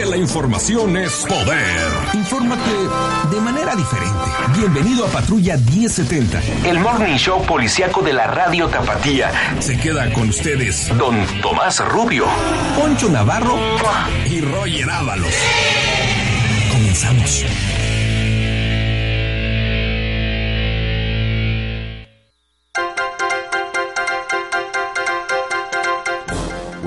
porque la información es poder. Infórmate de manera diferente. Bienvenido a Patrulla 1070. El morning show policiaco de la radio Tapatía. Se queda con ustedes Don Tomás Rubio. Poncho Navarro y Roger Ábalos. Comenzamos.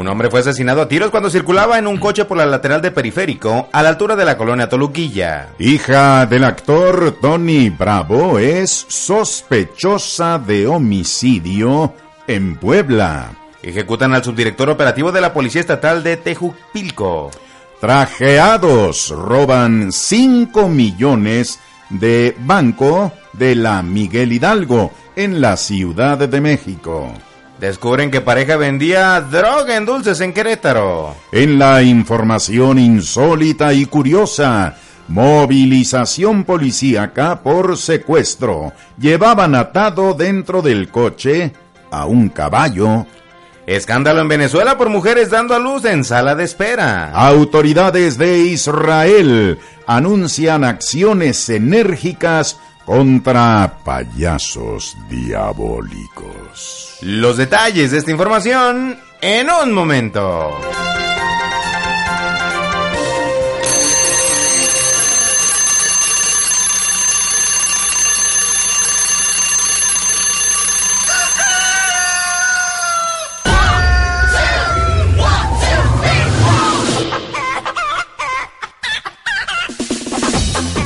Un hombre fue asesinado a tiros cuando circulaba en un coche por la lateral de periférico a la altura de la colonia Toluquilla. Hija del actor Tony Bravo es sospechosa de homicidio en Puebla. Ejecutan al subdirector operativo de la Policía Estatal de Tejupilco. Trajeados roban 5 millones de banco de la Miguel Hidalgo en la Ciudad de México. Descubren que pareja vendía droga en dulces en Querétaro. En la información insólita y curiosa, movilización policíaca por secuestro. Llevaban atado dentro del coche a un caballo. Escándalo en Venezuela por mujeres dando a luz en sala de espera. Autoridades de Israel anuncian acciones enérgicas contra payasos diabólicos. Los detalles de esta información en un momento.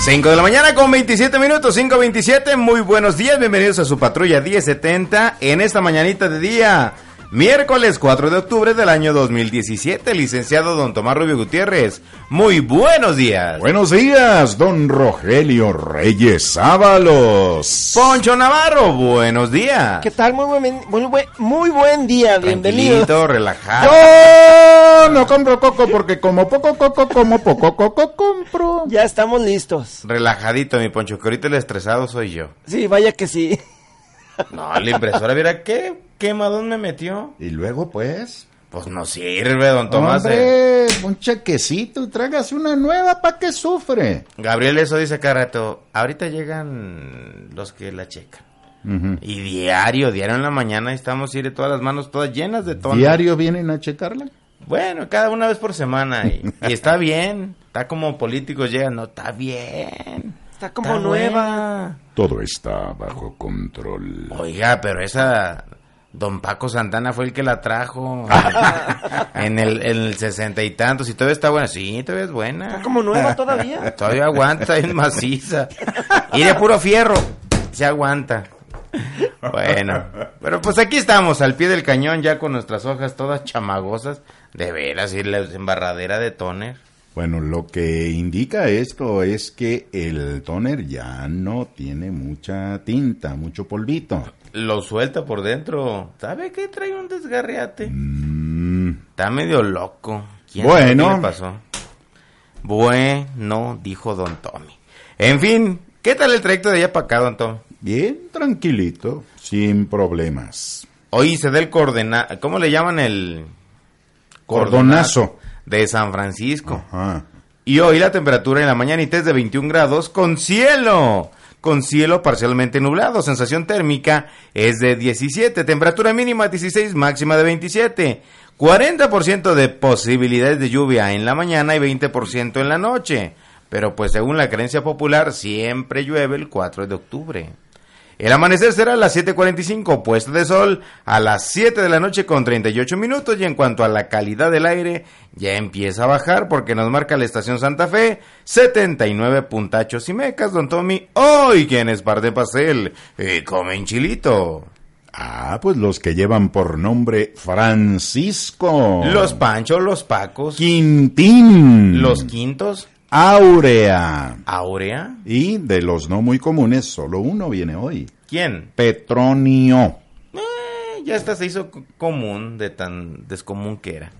Cinco de la mañana con 27 minutos, 5.27, muy buenos días, bienvenidos a su patrulla 1070 en esta mañanita de día, miércoles 4 de octubre del año 2017, licenciado don Tomás Rubio Gutiérrez, muy buenos días. Buenos días, don Rogelio Reyes Ábalos. Poncho Navarro, buenos días. ¿Qué tal? Muy buen, muy buen, muy buen día, bienvenido. Relajado. Yo no compro coco porque como poco coco, como poco coco compro. Ya estamos listos. Relajadito, mi Poncho, que ahorita el estresado soy yo. Sí, vaya que sí. No, la impresora, mira qué quemadón me metió. Y luego pues... Pues no sirve, don Tomás. Hombre, un chequecito y trágase una nueva para que sufre. Gabriel eso dice cada rato. Ahorita llegan los que la checan. Y diario, diario en la mañana estamos ir todas las manos todas llenas de tono. ¿Diario vienen a checarla? Bueno, cada una vez por semana. Y, y está bien. Está como políticos llegan. No, está bien. Está como Está nueva. buena. Todo está bajo control. Oiga, pero esa... Don Paco Santana fue el que la trajo en el, en el sesenta y tantos y todavía está buena. Sí, todavía es buena. Está como nueva todavía. Todavía aguanta, es maciza. Y de puro fierro, se aguanta. Bueno, pero pues aquí estamos, al pie del cañón, ya con nuestras hojas todas chamagosas. De veras, y la embarradera de toner. Bueno, lo que indica esto es que el toner ya no tiene mucha tinta, mucho polvito. Lo suelta por dentro. ¿Sabe qué trae un desgarriate? Mm, Está medio loco. ¿Quién sabe Bueno. qué le pasó? Bueno, dijo Don Tommy. En fin, ¿qué tal el trayecto de allá para acá, Don Tommy? bien tranquilito, sin problemas. Hoy se da el. ¿Cómo le llaman el...? Cordonazo. De San Francisco. Ajá. Y hoy la temperatura en la mañanita es de 21 grados con cielo. Con cielo parcialmente nublado. Sensación térmica es de 17. Temperatura mínima 16, máxima de 27. 40% de posibilidades de lluvia en la mañana y 20% en la noche. Pero pues según la creencia popular siempre llueve el 4 de octubre. El amanecer será a las 7.45, puesta de sol a las 7 de la noche con 38 minutos y en cuanto a la calidad del aire ya empieza a bajar porque nos marca la estación Santa Fe 79 puntachos y mecas, don Tommy. Hoy quienes par de pastel y comen chilito. Ah, pues los que llevan por nombre Francisco. Los Panchos, los Pacos, Quintín. los Quintos, Áurea. Aurea. Y de los no muy comunes, solo uno viene hoy. ¿Quién? Petronio. Eh, ya hasta se hizo común de tan descomún que era.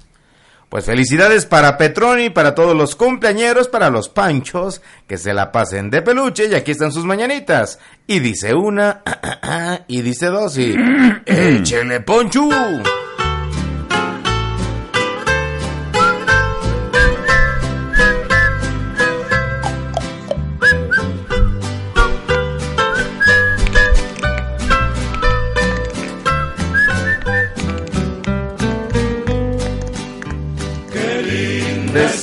Pues felicidades para Petroni, para todos los cumpleañeros, para los panchos, que se la pasen de peluche y aquí están sus mañanitas. Y dice una, y dice dos y... ¡Échele ponchu!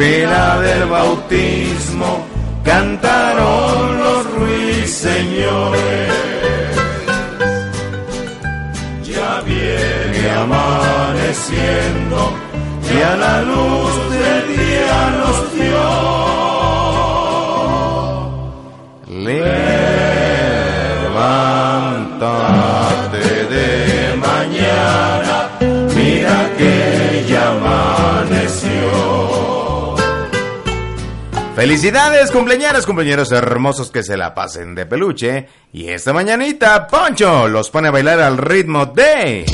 Pila del bautismo cantaron los ruiseñores. Ya viene amaneciendo y a la luz del día nos dio. Levántate Felicidades, cumpleaños, cumpleaños hermosos que se la pasen de peluche. Y esta mañanita, Poncho los pone a bailar al ritmo de.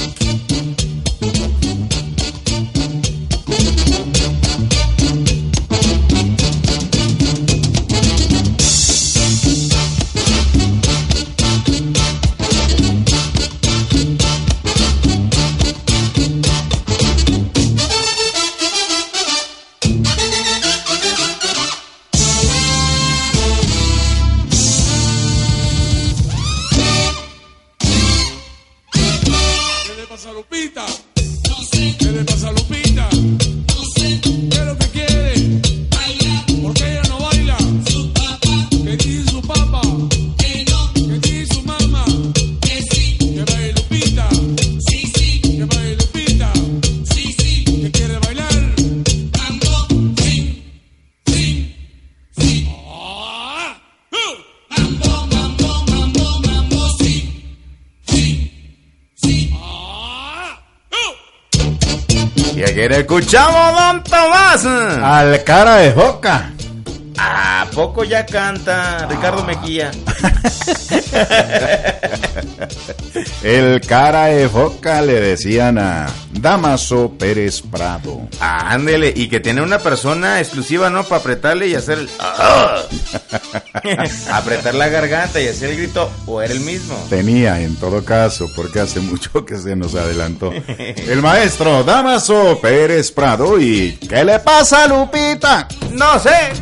Y aquí escuchamos, don Tomás. Al cara de boca. ¿A poco ya canta Ricardo Mejía? El cara de boca le decían a Damaso Pérez Prado. Ándele, y que tiene una persona exclusiva, ¿no? Para apretarle y hacer el... ¡Ah! Apretar la garganta y hacer el grito, o era el mismo. Tenía en todo caso, porque hace mucho que se nos adelantó. El maestro Damaso Pérez Prado y ¿qué le pasa Lupita? No sé,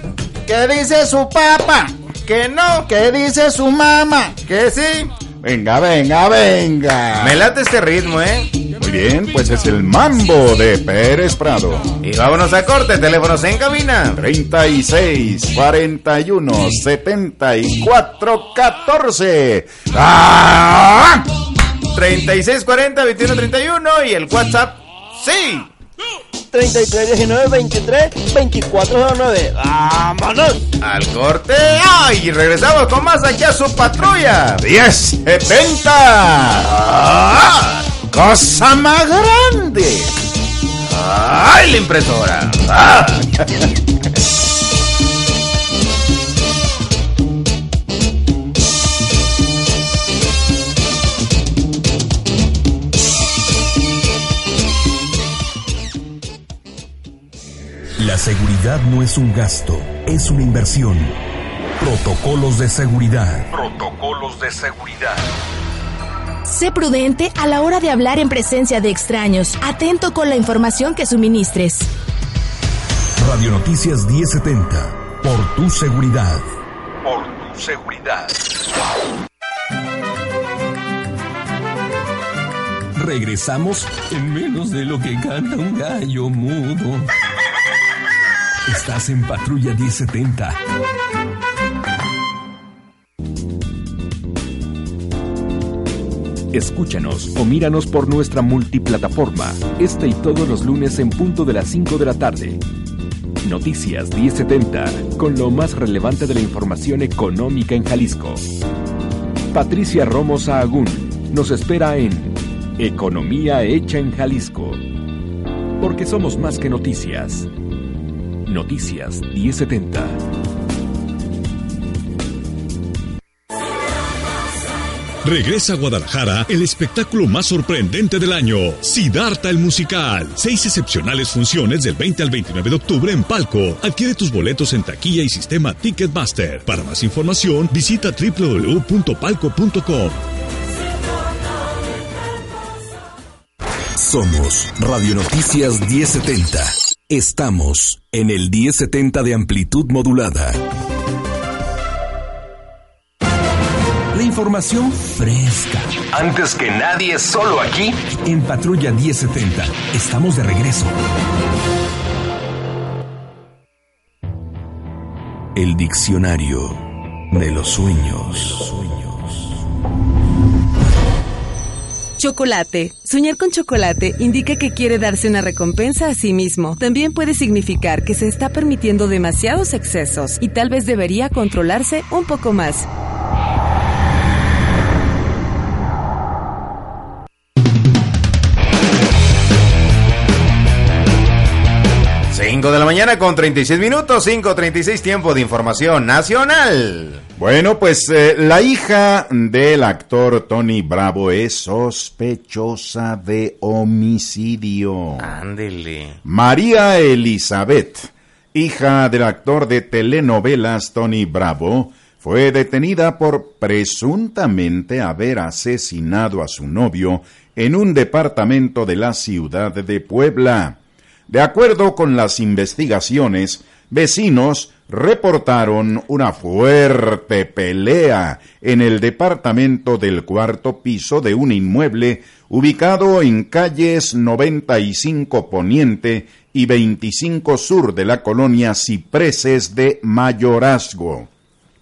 ¿Qué dice su papá? que no, ¿Qué dice su mamá? que sí. Venga, venga, venga. Me late este ritmo, ¿eh? Muy bien, pues es el mambo de Pérez Prado. Y vámonos a corte, teléfonos en cabina. 36 41 74 14. ¡Ah! 3640 2131 y el WhatsApp, sí. 33 19 23 24 09. ¡Vámonos! Al corte, ¡ay! Regresamos con más allá su patrulla. 10 70. ¡Ah! Cosa más grande. ¡Ay, la impresora! ¡Ah! La seguridad no es un gasto, es una inversión. Protocolos de seguridad. Protocolos de seguridad. Sé prudente a la hora de hablar en presencia de extraños. Atento con la información que suministres. Radio Noticias 1070. Por tu seguridad. Por tu seguridad. Regresamos en menos de lo que canta un gallo mudo. Estás en Patrulla 1070. Escúchanos o míranos por nuestra multiplataforma, este y todos los lunes en punto de las 5 de la tarde. Noticias 1070, con lo más relevante de la información económica en Jalisco. Patricia Romo Sahagún nos espera en Economía hecha en Jalisco. Porque somos más que noticias. Noticias 1070. Regresa a Guadalajara el espectáculo más sorprendente del año, Sidarta el Musical. Seis excepcionales funciones del 20 al 29 de octubre en Palco. Adquiere tus boletos en taquilla y sistema Ticketmaster. Para más información, visita www.palco.com. Somos Radio Noticias 1070. Estamos en el 1070 de amplitud modulada. La información fresca. Antes que nadie, solo aquí. En Patrulla 1070. Estamos de regreso. El diccionario de los sueños. Chocolate. Soñar con chocolate indica que quiere darse una recompensa a sí mismo. También puede significar que se está permitiendo demasiados excesos y tal vez debería controlarse un poco más. 5 de la mañana con 36 minutos, 5.36 tiempo de información nacional. Bueno, pues eh, la hija del actor Tony Bravo es sospechosa de homicidio. Ándele. María Elizabeth, hija del actor de telenovelas Tony Bravo, fue detenida por presuntamente haber asesinado a su novio en un departamento de la ciudad de Puebla. De acuerdo con las investigaciones, vecinos reportaron una fuerte pelea en el departamento del cuarto piso de un inmueble ubicado en calles 95 Poniente y 25 Sur de la colonia Cipreses de Mayorazgo.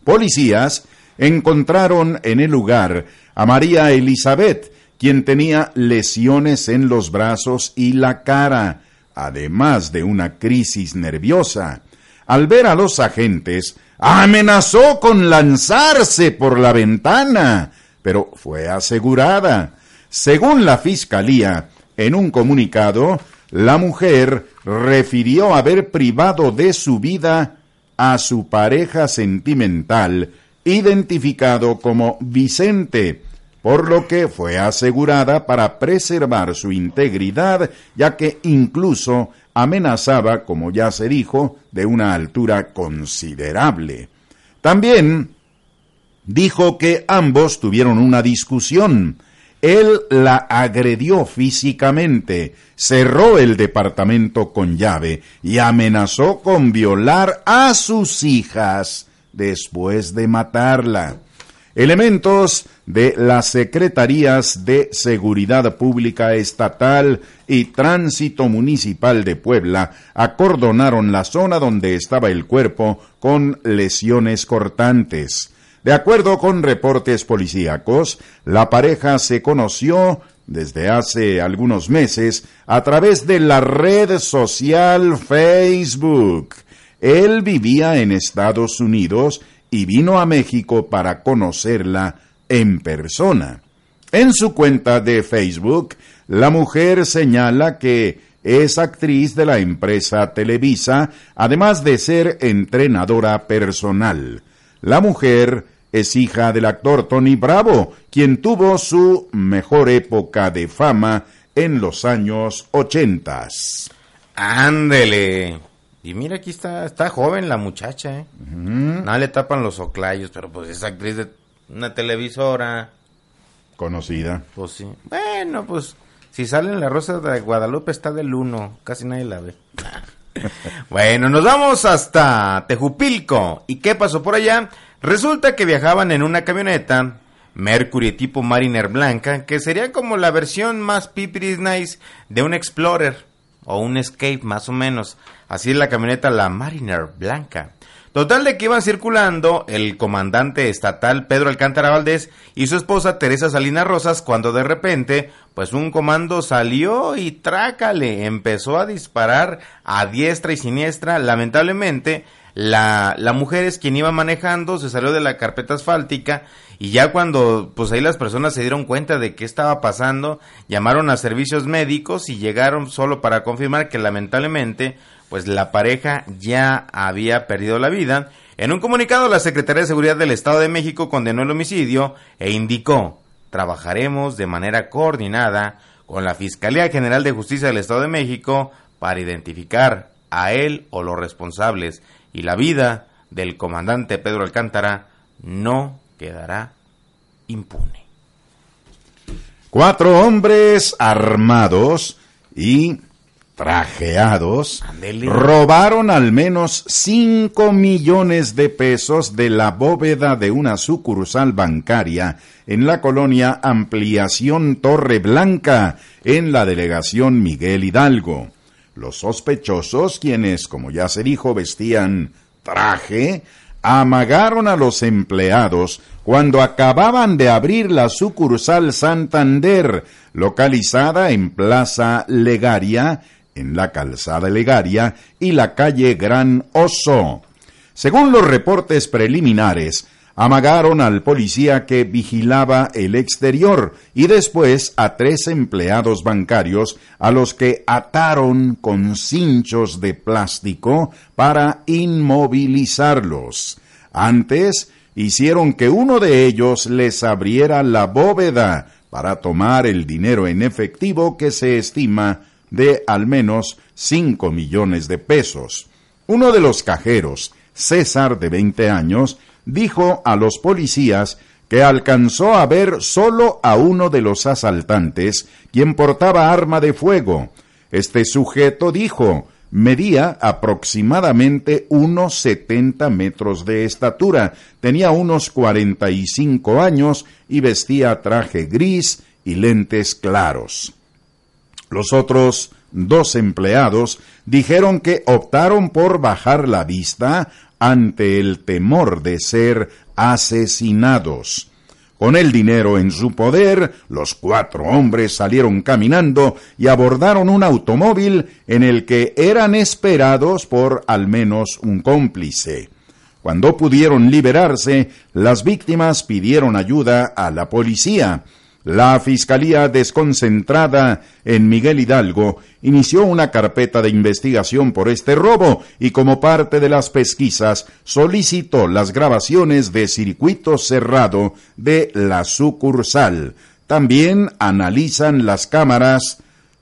Policías encontraron en el lugar a María Elizabeth, quien tenía lesiones en los brazos y la cara, además de una crisis nerviosa. Al ver a los agentes, amenazó con lanzarse por la ventana, pero fue asegurada. Según la Fiscalía, en un comunicado, la mujer refirió haber privado de su vida a su pareja sentimental, identificado como Vicente, por lo que fue asegurada para preservar su integridad, ya que incluso amenazaba, como ya se dijo, de una altura considerable. También dijo que ambos tuvieron una discusión. Él la agredió físicamente, cerró el departamento con llave y amenazó con violar a sus hijas después de matarla. Elementos de las Secretarías de Seguridad Pública Estatal y Tránsito Municipal de Puebla acordonaron la zona donde estaba el cuerpo con lesiones cortantes. De acuerdo con reportes policíacos, la pareja se conoció desde hace algunos meses a través de la red social Facebook. Él vivía en Estados Unidos y vino a México para conocerla en persona. En su cuenta de Facebook, la mujer señala que es actriz de la empresa Televisa, además de ser entrenadora personal. La mujer es hija del actor Tony Bravo, quien tuvo su mejor época de fama en los años ochentas. Ándele. Y mira, aquí está, está joven la muchacha, ¿eh? Nada le tapan los oclayos, pero pues es actriz de una televisora. Conocida. Pues sí. Bueno, pues si sale en la Rosa de Guadalupe está del uno, casi nadie la ve. bueno, nos vamos hasta Tejupilco. ¿Y qué pasó por allá? Resulta que viajaban en una camioneta Mercury tipo Mariner blanca, que sería como la versión más pipiris nice de un Explorer o un Escape más o menos. Así la camioneta la Mariner blanca. Total de que iban circulando el comandante estatal Pedro Alcántara Valdés y su esposa Teresa Salinas Rosas cuando de repente pues un comando salió y trácale, empezó a disparar a diestra y siniestra. Lamentablemente la, la mujer es quien iba manejando, se salió de la carpeta asfáltica y ya cuando pues ahí las personas se dieron cuenta de qué estaba pasando, llamaron a servicios médicos y llegaron solo para confirmar que lamentablemente pues la pareja ya había perdido la vida. En un comunicado, la Secretaría de Seguridad del Estado de México condenó el homicidio e indicó trabajaremos de manera coordinada con la Fiscalía General de Justicia del Estado de México para identificar a él o los responsables y la vida del comandante Pedro Alcántara no quedará impune. Cuatro hombres armados y trajeados robaron al menos 5 millones de pesos de la bóveda de una sucursal bancaria en la colonia Ampliación Torre Blanca, en la delegación Miguel Hidalgo. Los sospechosos, quienes, como ya se dijo, vestían traje, amagaron a los empleados cuando acababan de abrir la sucursal Santander, localizada en Plaza Legaria, en la calzada Legaria y la calle Gran Oso. Según los reportes preliminares, amagaron al policía que vigilaba el exterior y después a tres empleados bancarios a los que ataron con cinchos de plástico para inmovilizarlos. Antes hicieron que uno de ellos les abriera la bóveda para tomar el dinero en efectivo que se estima de al menos 5 millones de pesos. Uno de los cajeros, César de 20 años, dijo a los policías que alcanzó a ver solo a uno de los asaltantes, quien portaba arma de fuego. Este sujeto dijo, medía aproximadamente unos 70 metros de estatura, tenía unos 45 años y vestía traje gris y lentes claros. Los otros dos empleados dijeron que optaron por bajar la vista ante el temor de ser asesinados. Con el dinero en su poder, los cuatro hombres salieron caminando y abordaron un automóvil en el que eran esperados por al menos un cómplice. Cuando pudieron liberarse, las víctimas pidieron ayuda a la policía. La Fiscalía desconcentrada en Miguel Hidalgo inició una carpeta de investigación por este robo y como parte de las pesquisas solicitó las grabaciones de circuito cerrado de la sucursal. También analizan las cámaras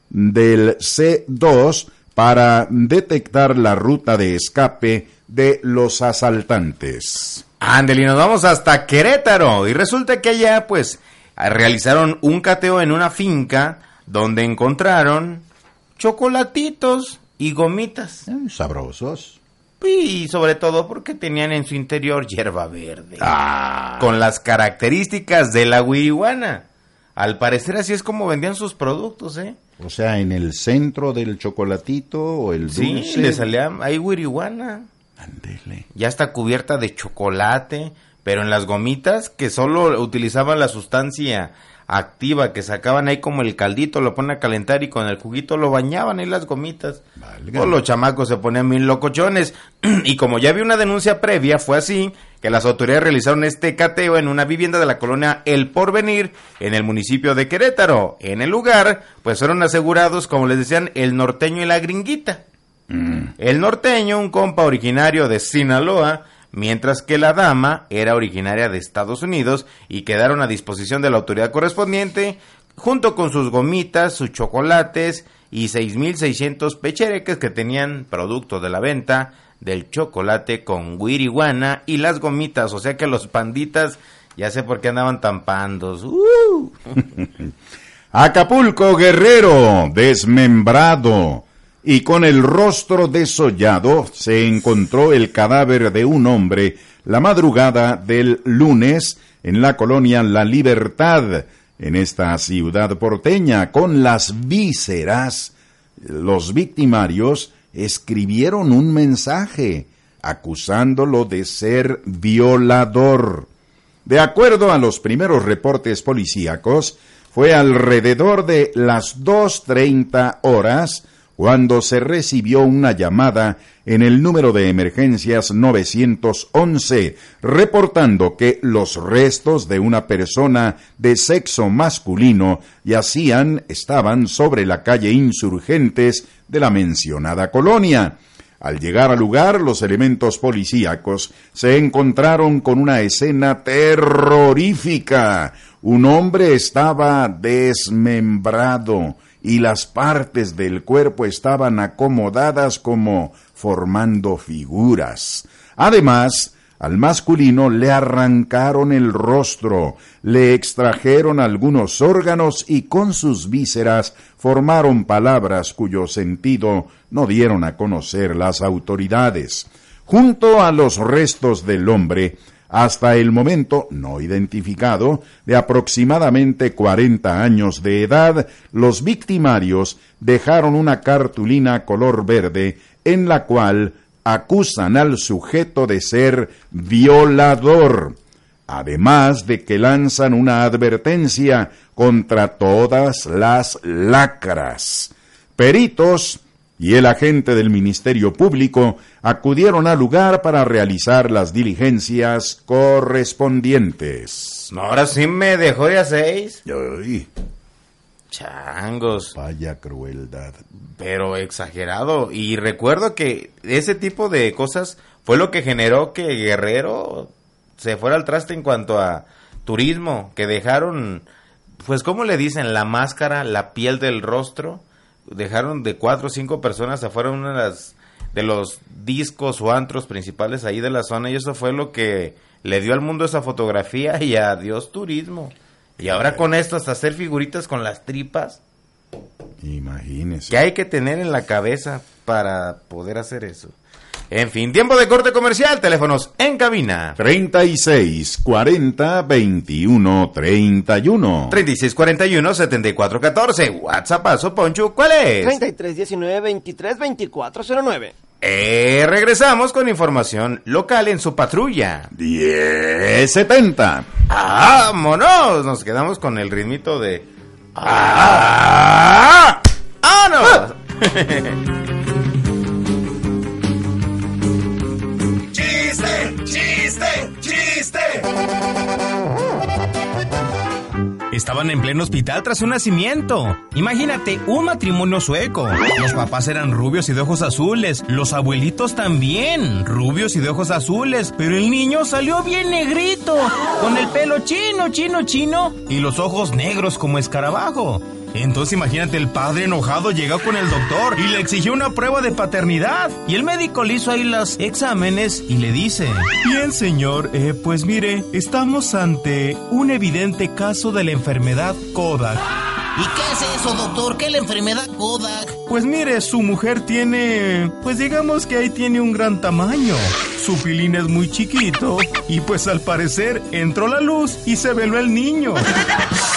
del C2 para detectar la ruta de escape de los asaltantes. Ándale, nos vamos hasta Querétaro. Y resulta que allá, pues, realizaron un cateo en una finca donde encontraron chocolatitos y gomitas. Eh, sabrosos. Y sobre todo porque tenían en su interior hierba verde. Ah. Con las características de la huirihuana. Al parecer así es como vendían sus productos, ¿eh? O sea, en el centro del chocolatito o el Sí, dulce. le salía ahí huirihuana. Ándele. Ya está cubierta de chocolate, pero en las gomitas que solo utilizaban la sustancia activa que sacaban ahí como el caldito, lo ponen a calentar y con el juguito lo bañaban ahí las gomitas. Pues los chamacos se ponían bien locochones. y como ya había una denuncia previa, fue así que las autoridades realizaron este cateo en una vivienda de la colonia El Porvenir, en el municipio de Querétaro. En el lugar, pues fueron asegurados, como les decían, el norteño y la gringuita. El norteño, un compa originario de Sinaloa, mientras que la dama era originaria de Estados Unidos y quedaron a disposición de la autoridad correspondiente junto con sus gomitas, sus chocolates y 6.600 pechereques que tenían producto de la venta del chocolate con guiriguana y las gomitas, o sea que los panditas ya sé por qué andaban tan pandos. ¡Uh! Acapulco Guerrero, desmembrado y con el rostro desollado, se encontró el cadáver de un hombre la madrugada del lunes en la colonia La Libertad, en esta ciudad porteña, con las vísceras. Los victimarios escribieron un mensaje acusándolo de ser violador. De acuerdo a los primeros reportes policíacos, fue alrededor de las 2.30 horas cuando se recibió una llamada en el número de emergencias 911 reportando que los restos de una persona de sexo masculino yacían estaban sobre la calle Insurgentes de la mencionada colonia. Al llegar al lugar, los elementos policíacos se encontraron con una escena terrorífica. un hombre estaba desmembrado y las partes del cuerpo estaban acomodadas como formando figuras. Además, al masculino le arrancaron el rostro, le extrajeron algunos órganos y con sus vísceras formaron palabras cuyo sentido no dieron a conocer las autoridades. Junto a los restos del hombre, hasta el momento no identificado, de aproximadamente 40 años de edad, los victimarios dejaron una cartulina color verde en la cual acusan al sujeto de ser violador, además de que lanzan una advertencia contra todas las lacras. Peritos y el agente del Ministerio Público acudieron al lugar para realizar las diligencias correspondientes. Ahora sí me dejó de a seis. Ay, Changos. vaya crueldad. Pero exagerado. Y recuerdo que ese tipo de cosas fue lo que generó que Guerrero se fuera al traste en cuanto a turismo, que dejaron, pues ¿cómo le dicen? La máscara, la piel del rostro. Dejaron de cuatro o cinco personas afuera una de las de los discos o antros principales ahí de la zona y eso fue lo que le dio al mundo esa fotografía y adiós turismo. Y ahora con esto hasta hacer figuritas con las tripas. Imagínese. ¿Qué hay que tener en la cabeza para poder hacer eso? En fin, tiempo de corte comercial, teléfonos en cabina. 36 40 21 31. 3641 7414. WhatsApp, paso Poncho, ¿cuál es? 33 19 23 24 09. Eh, regresamos con información local en su patrulla. 1070. ¡Vámonos! Nos quedamos con el ritmito de. ¡Ah! ¡Ah, no! Estaban en pleno hospital tras un nacimiento. Imagínate, un matrimonio sueco. Los papás eran rubios y de ojos azules. Los abuelitos también, rubios y de ojos azules. Pero el niño salió bien negrito, con el pelo chino, chino, chino y los ojos negros como escarabajo. Entonces imagínate, el padre enojado llegó con el doctor y le exigió una prueba de paternidad. Y el médico le hizo ahí los exámenes y le dice, bien señor, eh, pues mire, estamos ante un evidente caso de la enfermedad Kodak. ¿Y qué es eso, doctor? ¿Qué es la enfermedad Kodak? Pues mire, su mujer tiene, pues digamos que ahí tiene un gran tamaño. Su pilín es muy chiquito y pues al parecer entró la luz y se veló el niño.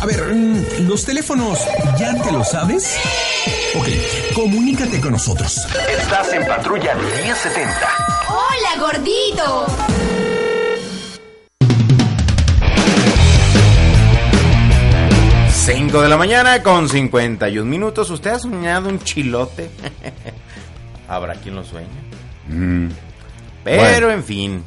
A ver, mm, los teléfonos, ¿ya te lo sabes? Ok, comunícate con nosotros. Estás en Patrulla 1070. ¡Hola, gordito! Cinco de la mañana con 51 minutos. ¿Usted ha soñado un chilote? Habrá quien lo sueñe. Mm. Pero en fin,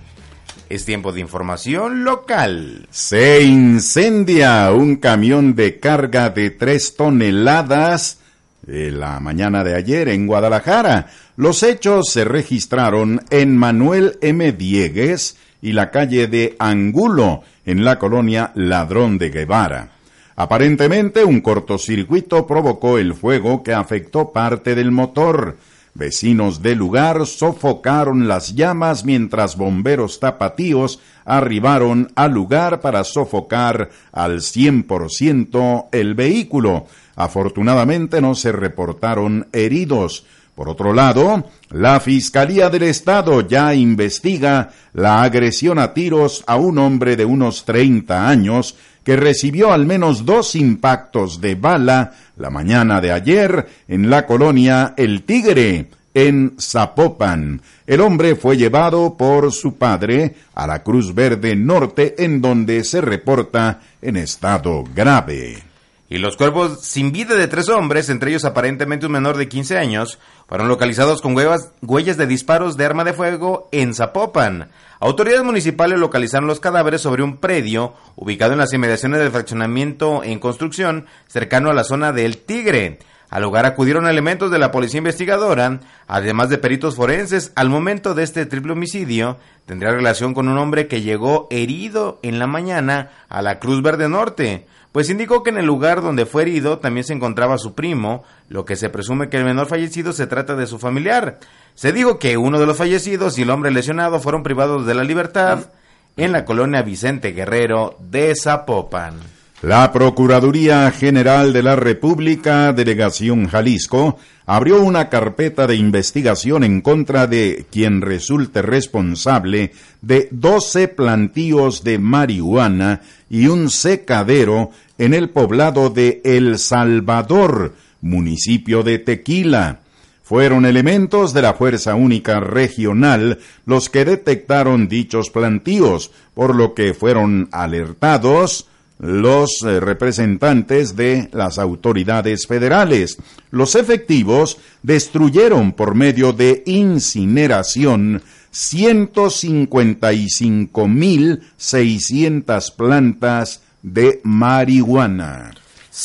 es tiempo de información local. Se incendia un camión de carga de tres toneladas eh, la mañana de ayer en Guadalajara. Los hechos se registraron en Manuel M. Diegues y la calle de Angulo, en la colonia Ladrón de Guevara. Aparentemente un cortocircuito provocó el fuego que afectó parte del motor. Vecinos del lugar sofocaron las llamas mientras bomberos tapatíos arribaron al lugar para sofocar al 100% el vehículo. Afortunadamente no se reportaron heridos. Por otro lado, la Fiscalía del Estado ya investiga la agresión a tiros a un hombre de unos 30 años que recibió al menos dos impactos de bala la mañana de ayer en la colonia El Tigre, en Zapopan. El hombre fue llevado por su padre a la Cruz Verde Norte, en donde se reporta en estado grave. Y los cuerpos sin vida de tres hombres, entre ellos aparentemente un menor de 15 años, fueron localizados con huellas de disparos de arma de fuego en Zapopan. Autoridades municipales localizaron los cadáveres sobre un predio ubicado en las inmediaciones del fraccionamiento en construcción cercano a la zona del Tigre. Al lugar acudieron elementos de la policía investigadora, además de peritos forenses. Al momento de este triple homicidio, tendría relación con un hombre que llegó herido en la mañana a la Cruz Verde Norte, pues indicó que en el lugar donde fue herido también se encontraba su primo, lo que se presume que el menor fallecido se trata de su familiar. Se dijo que uno de los fallecidos y el hombre lesionado fueron privados de la libertad en la colonia Vicente Guerrero de Zapopan. La Procuraduría General de la República, Delegación Jalisco, abrió una carpeta de investigación en contra de quien resulte responsable de 12 plantíos de marihuana y un secadero en el poblado de El Salvador, municipio de Tequila. Fueron elementos de la Fuerza Única Regional los que detectaron dichos plantíos, por lo que fueron alertados los eh, representantes de las autoridades federales. Los efectivos destruyeron por medio de incineración 155.600 plantas de marihuana.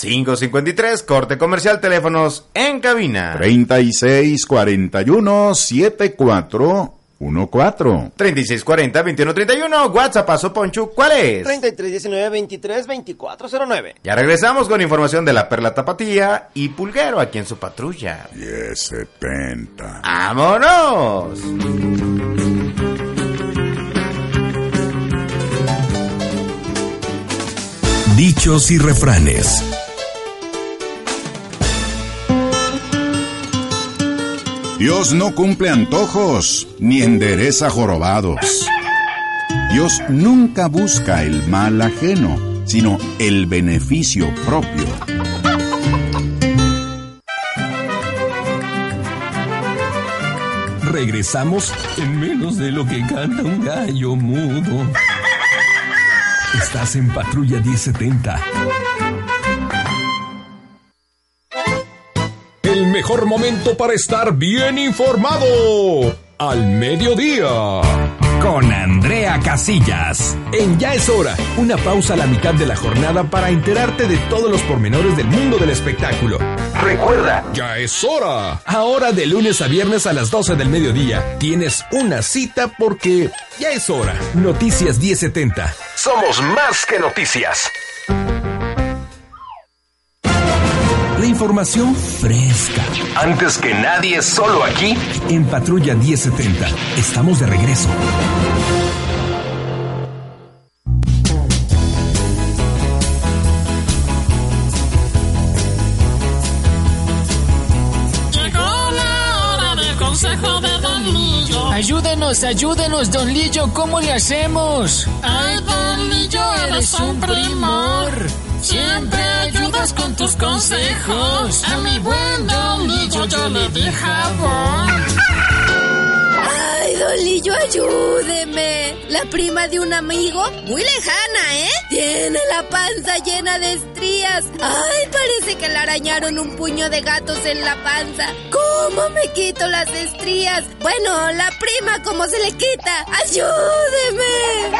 553, corte comercial, teléfonos en cabina. 3641 74 14. 3640-2131, WhatsApp, Paso Poncho, ¿cuál es? 3319-232409. Ya regresamos con información de la Perla Tapatía y Pulguero aquí en su patrulla. 1070. ¡Vámonos! Dichos y refranes. Dios no cumple antojos ni endereza jorobados. Dios nunca busca el mal ajeno, sino el beneficio propio. Regresamos en menos de lo que canta un gallo mudo. Estás en Patrulla 1070. Mejor momento para estar bien informado. Al mediodía. Con Andrea Casillas. En Ya es hora, una pausa a la mitad de la jornada para enterarte de todos los pormenores del mundo del espectáculo. Recuerda, Ya es hora. Ahora de lunes a viernes a las 12 del mediodía tienes una cita porque ya es hora. Noticias 1070. somos más que noticias. Información fresca. Antes que nadie, solo aquí. En Patrulla 1070. Estamos de regreso. Llegó la hora del consejo de Don Lillo. Ayúdenos, ayúdenos, don Lillo, ¿cómo le hacemos? Ay, Don Lillo, eres un primor. Siempre ayudas con tus consejos. A mi buen Don Lillo yo le di Dolillo, ayúdeme. La prima de un amigo, muy lejana, ¿eh? Tiene la panza llena de estrías. Ay, parece que le arañaron un puño de gatos en la panza. ¿Cómo me quito las estrías? Bueno, la prima, ¿cómo se le quita? ¡Ayúdeme!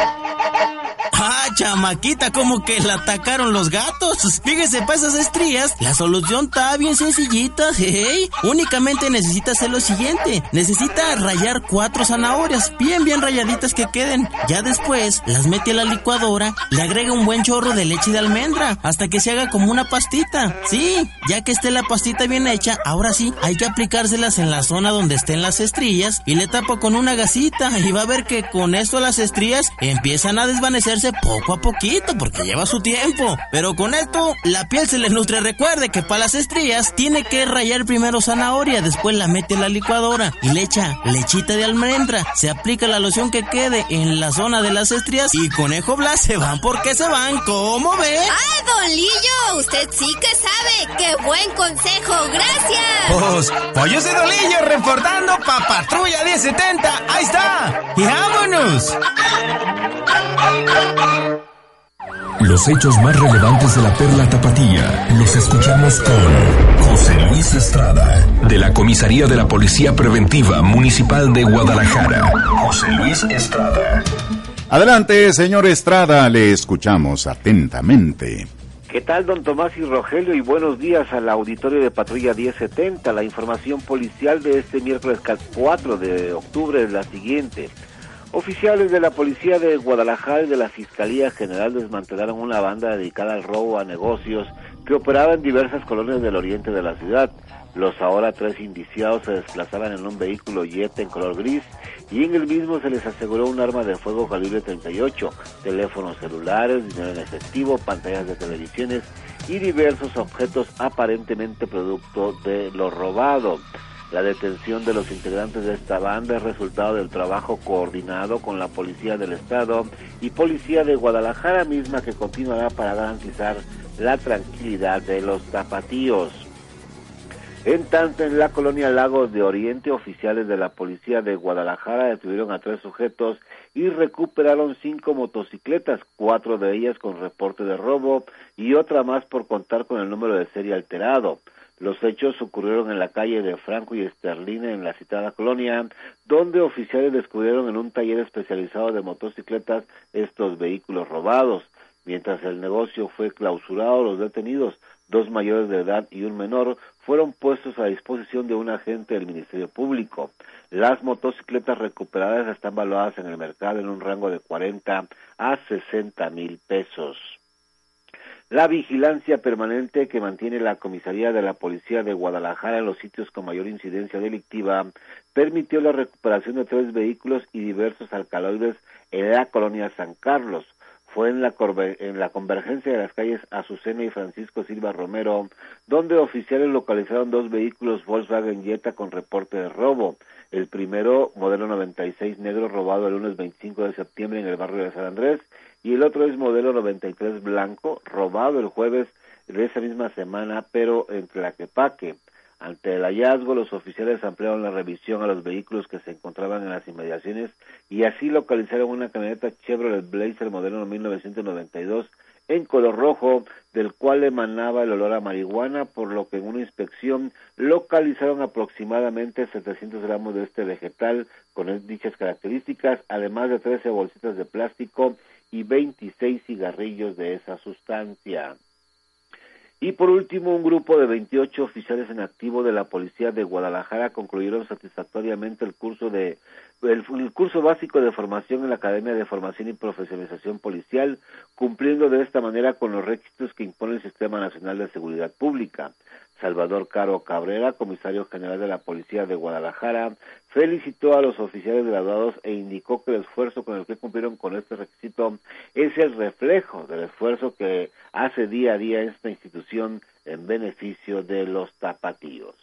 Ah, chamaquita, como que la atacaron los gatos. Fíjese, para esas estrías, la solución está bien sencillita. Hey, únicamente necesita hacer lo siguiente. Necesita rayar cuatro zanahorias, bien, bien rayaditas que queden. Ya después, las mete a la licuadora, le agrega un buen chorro de leche de almendra, hasta que se haga como una pastita. Sí, ya que esté la pastita bien hecha, ahora sí, hay que aplicárselas en la zona donde estén las estrías y le tapa con una gasita y va a ver que con esto las estrías empiezan a desvanecerse poco a poquito porque lleva su tiempo. Pero con esto la piel se le nutre. Recuerde que para las estrías tiene que rayar primero zanahoria, después la mete en la licuadora y le echa lechita de almendra. Se aplica la loción que quede en la zona de las estrías y conejo Blas se van porque se van. ¿Cómo ve? ¡Ay, Don Lillo! Usted sí que sabe. ¡Qué buen consejo! ¡Gracias! Pues, pues yo soy Dolillo reportando pa' Patrulla 1070. Ahí está. Y vámonos. Los hechos más relevantes de la Perla Tapatía los escuchamos con José Luis Estrada, de la Comisaría de la Policía Preventiva Municipal de Guadalajara. José Luis Estrada. Adelante, señor Estrada, le escuchamos atentamente. ¿Qué tal, don Tomás y Rogelio? Y buenos días al auditorio de Patrulla 1070. La información policial de este miércoles 4 de octubre es la siguiente. Oficiales de la Policía de Guadalajara y de la Fiscalía General desmantelaron una banda dedicada al robo a negocios que operaba en diversas colonias del oriente de la ciudad. Los ahora tres indiciados se desplazaban en un vehículo Jetta en color gris y en el mismo se les aseguró un arma de fuego calibre 38, teléfonos celulares, dinero en efectivo, pantallas de televisiones y diversos objetos aparentemente producto de lo robado. La detención de los integrantes de esta banda es resultado del trabajo coordinado con la Policía del Estado y Policía de Guadalajara misma que continuará para garantizar la tranquilidad de los tapatíos. En tanto, en la colonia Lagos de Oriente, oficiales de la policía de Guadalajara detuvieron a tres sujetos y recuperaron cinco motocicletas, cuatro de ellas con reporte de robo y otra más por contar con el número de serie alterado. Los hechos ocurrieron en la calle de Franco y Esterline en la citada colonia, donde oficiales descubrieron en un taller especializado de motocicletas estos vehículos robados. Mientras el negocio fue clausurado, los detenidos, dos mayores de edad y un menor, fueron puestos a disposición de un agente del Ministerio Público. Las motocicletas recuperadas están valuadas en el mercado en un rango de 40 a 60 mil pesos. La vigilancia permanente que mantiene la comisaría de la Policía de Guadalajara en los sitios con mayor incidencia delictiva permitió la recuperación de tres vehículos y diversos alcaloides en la colonia San Carlos fue en la, en la convergencia de las calles Azucena y Francisco Silva Romero, donde oficiales localizaron dos vehículos Volkswagen Jetta con reporte de robo. El primero, modelo 96 negro, robado el lunes 25 de septiembre en el barrio de San Andrés, y el otro es modelo 93 blanco, robado el jueves de esa misma semana, pero en Tlaquepaque. Ante el hallazgo, los oficiales ampliaron la revisión a los vehículos que se encontraban en las inmediaciones y así localizaron una camioneta Chevrolet Blazer modelo 1992 en color rojo, del cual emanaba el olor a marihuana, por lo que en una inspección localizaron aproximadamente 700 gramos de este vegetal con dichas características, además de 13 bolsitas de plástico y 26 cigarrillos de esa sustancia. Y por último, un grupo de 28 oficiales en activo de la Policía de Guadalajara concluyeron satisfactoriamente el curso de el, el, curso básico de formación en la Academia de Formación y Profesionalización Policial, cumpliendo de esta manera con los requisitos que impone el Sistema Nacional de Seguridad Pública. Salvador Caro Cabrera, comisario general de la Policía de Guadalajara, felicitó a los oficiales graduados e indicó que el esfuerzo con el que cumplieron con este requisito es el reflejo del esfuerzo que hace día a día esta institución en beneficio de los tapatíos.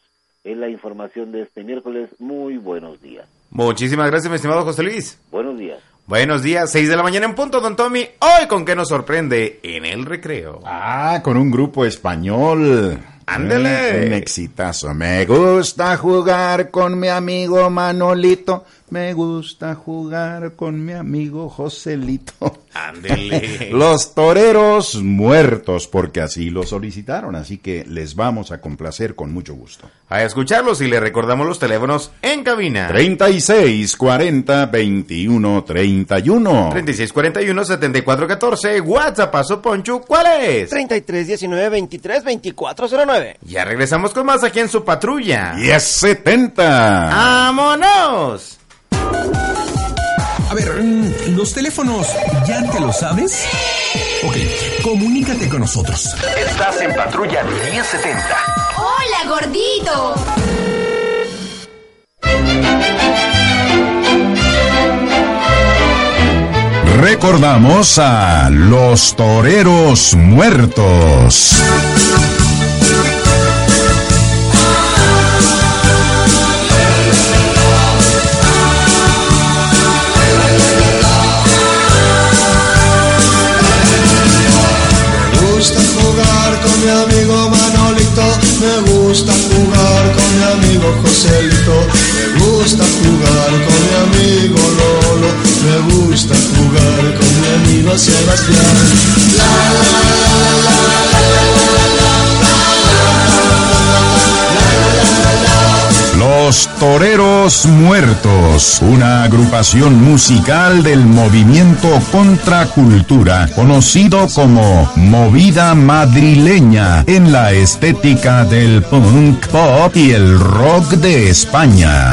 Es la información de este miércoles. Muy buenos días. Muchísimas gracias, mi estimado José Luis. Buenos días. Buenos días, 6 de la mañana en punto, don Tommy. Hoy con qué nos sorprende en el recreo. Ah, con un grupo español. Ándele. Un exitazo. Me gusta jugar con mi amigo Manolito. Me gusta jugar con mi amigo Joselito. Ándele. Los toreros muertos, porque así lo solicitaron. Así que les vamos a complacer con mucho gusto. A escucharlos y le recordamos los teléfonos en cabina. 36 40 21 31. 36 41 74 14. WhatsApp, Paso Poncho, ¿cuál es? 33 19 23 24 09. Ya regresamos con más aquí en su patrulla. 1070. ¡Vámonos! A ver, mm, los teléfonos, ¿ya te lo sabes? Ok, comunícate con nosotros. Estás en Patrulla 1070. ¡Hola, gordito! Recordamos a los toreros muertos. Con mi amigo Manolito, me gusta jugar con mi amigo Joselito, me gusta jugar con mi amigo Lolo, me gusta jugar con mi amigo Sebastián. La, la, la, Los Toreros Muertos, una agrupación musical del movimiento Contracultura, conocido como Movida Madrileña en la estética del punk pop y el rock de España.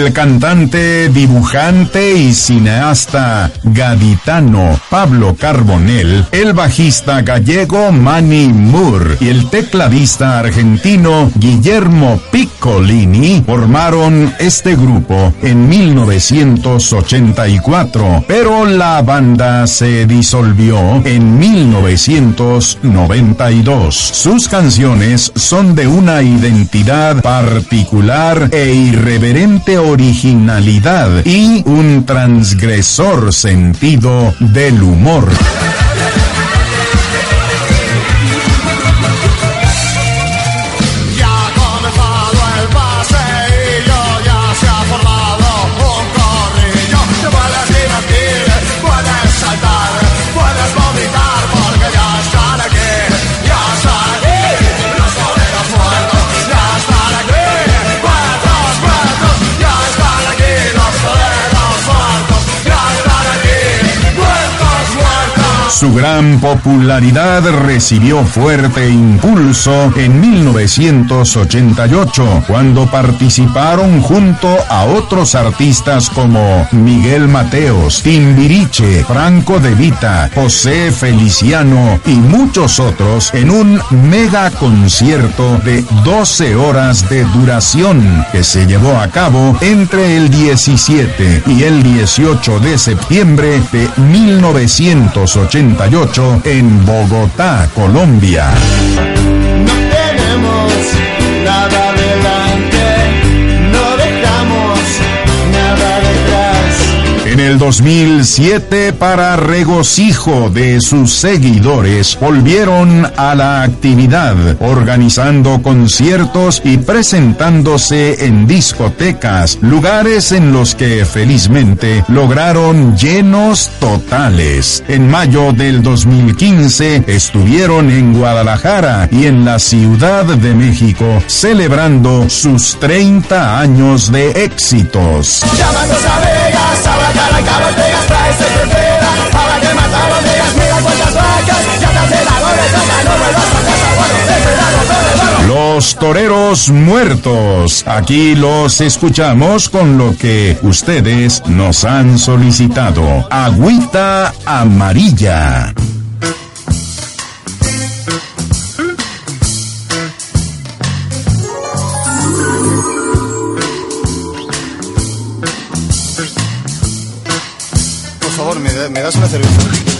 El cantante, dibujante y cineasta gaditano Pablo Carbonell, el bajista gallego Manny Moore y el tecladista argentino Guillermo Piccolini formaron este grupo en 1984, pero la banda se disolvió en 1992. Sus canciones son de una identidad particular e irreverente originalidad y un transgresor sentido del humor. Su gran popularidad recibió fuerte impulso en 1988, cuando participaron junto a otros artistas como Miguel Mateos, Timbiriche, Franco De Vita, José Feliciano y muchos otros en un mega concierto de 12 horas de duración que se llevó a cabo entre el 17 y el 18 de septiembre de 1988 en Bogotá, Colombia. No tenemos nada el 2007, para regocijo de sus seguidores, volvieron a la actividad, organizando conciertos y presentándose en discotecas, lugares en los que felizmente lograron llenos totales. En mayo del 2015 estuvieron en Guadalajara y en la Ciudad de México celebrando sus 30 años de éxitos. Los toreros muertos. Aquí los escuchamos con lo que ustedes nos han solicitado. Agüita amarilla. ¿Me, da- me das una cerveza?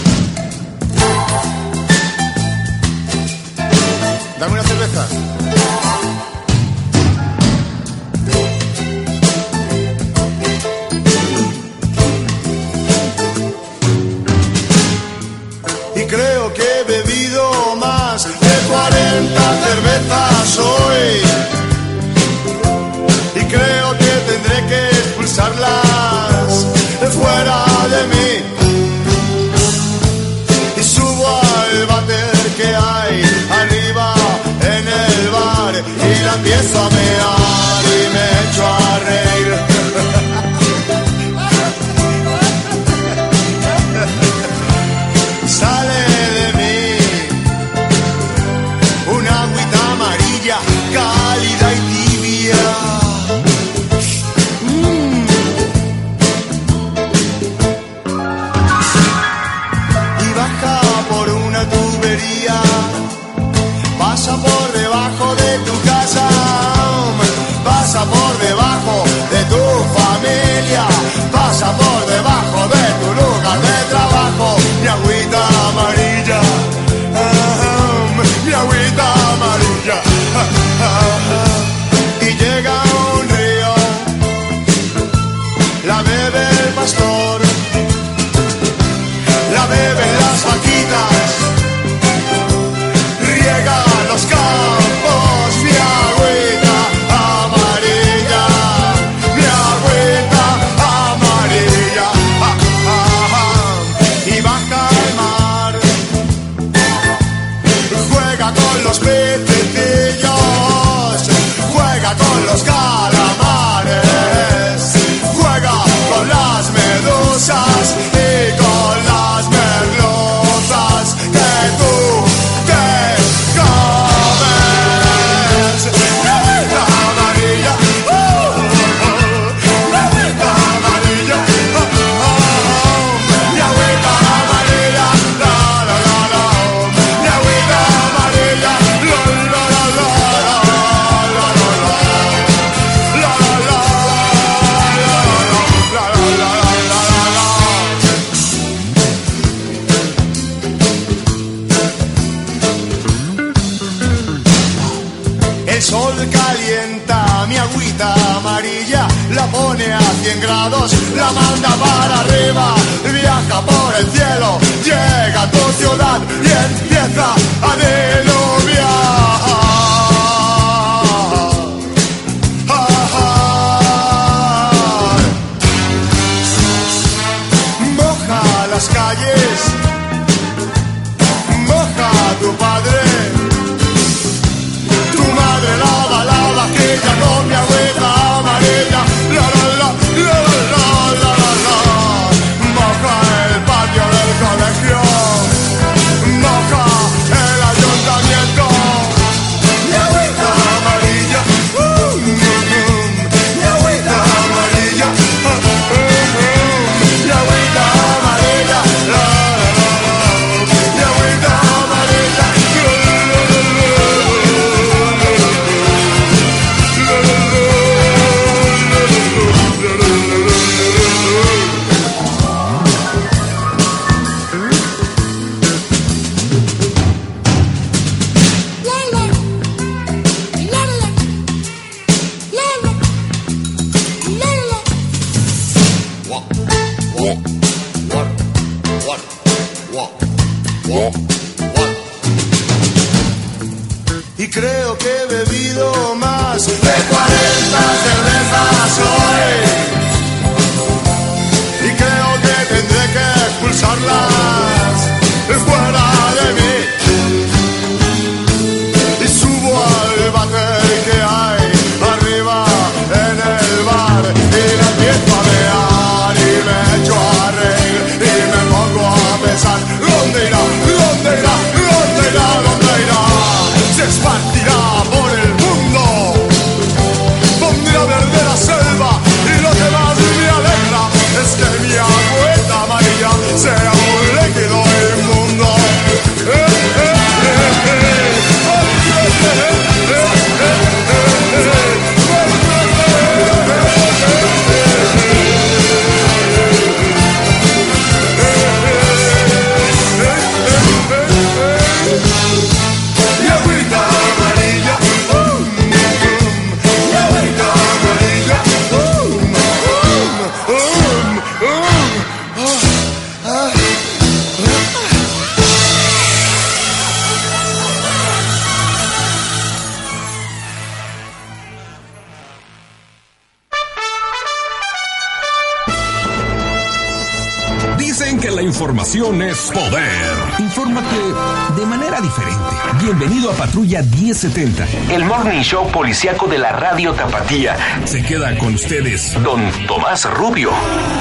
El morning show policiaco de la radio Tapatía. Se queda con ustedes Don Tomás Rubio,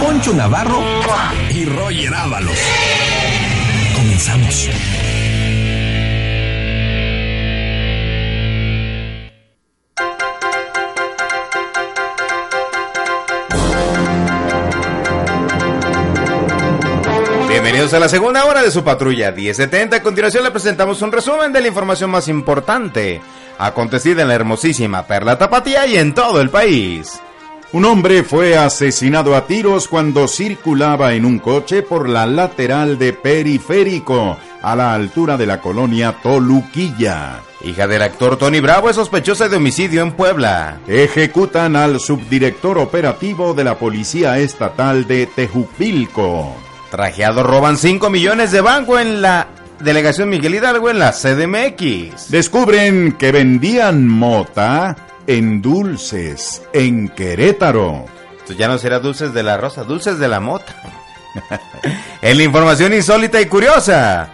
Poncho Navarro y Roger Ábalos. Comenzamos. Bienvenidos a la segunda hora de su patrulla 1070. A continuación le presentamos un resumen de la información más importante acontecida en la hermosísima Perla Tapatía y en todo el país. Un hombre fue asesinado a tiros cuando circulaba en un coche por la lateral de Periférico, a la altura de la colonia Toluquilla. Hija del actor Tony Bravo es sospechosa de homicidio en Puebla. Ejecutan al subdirector operativo de la Policía Estatal de Tejupilco. Trajeados roban 5 millones de banco en la delegación Miguel Hidalgo en la CDMX. Descubren que vendían mota en dulces en Querétaro. Esto ya no será dulces de la rosa, dulces de la mota. en la información insólita y curiosa,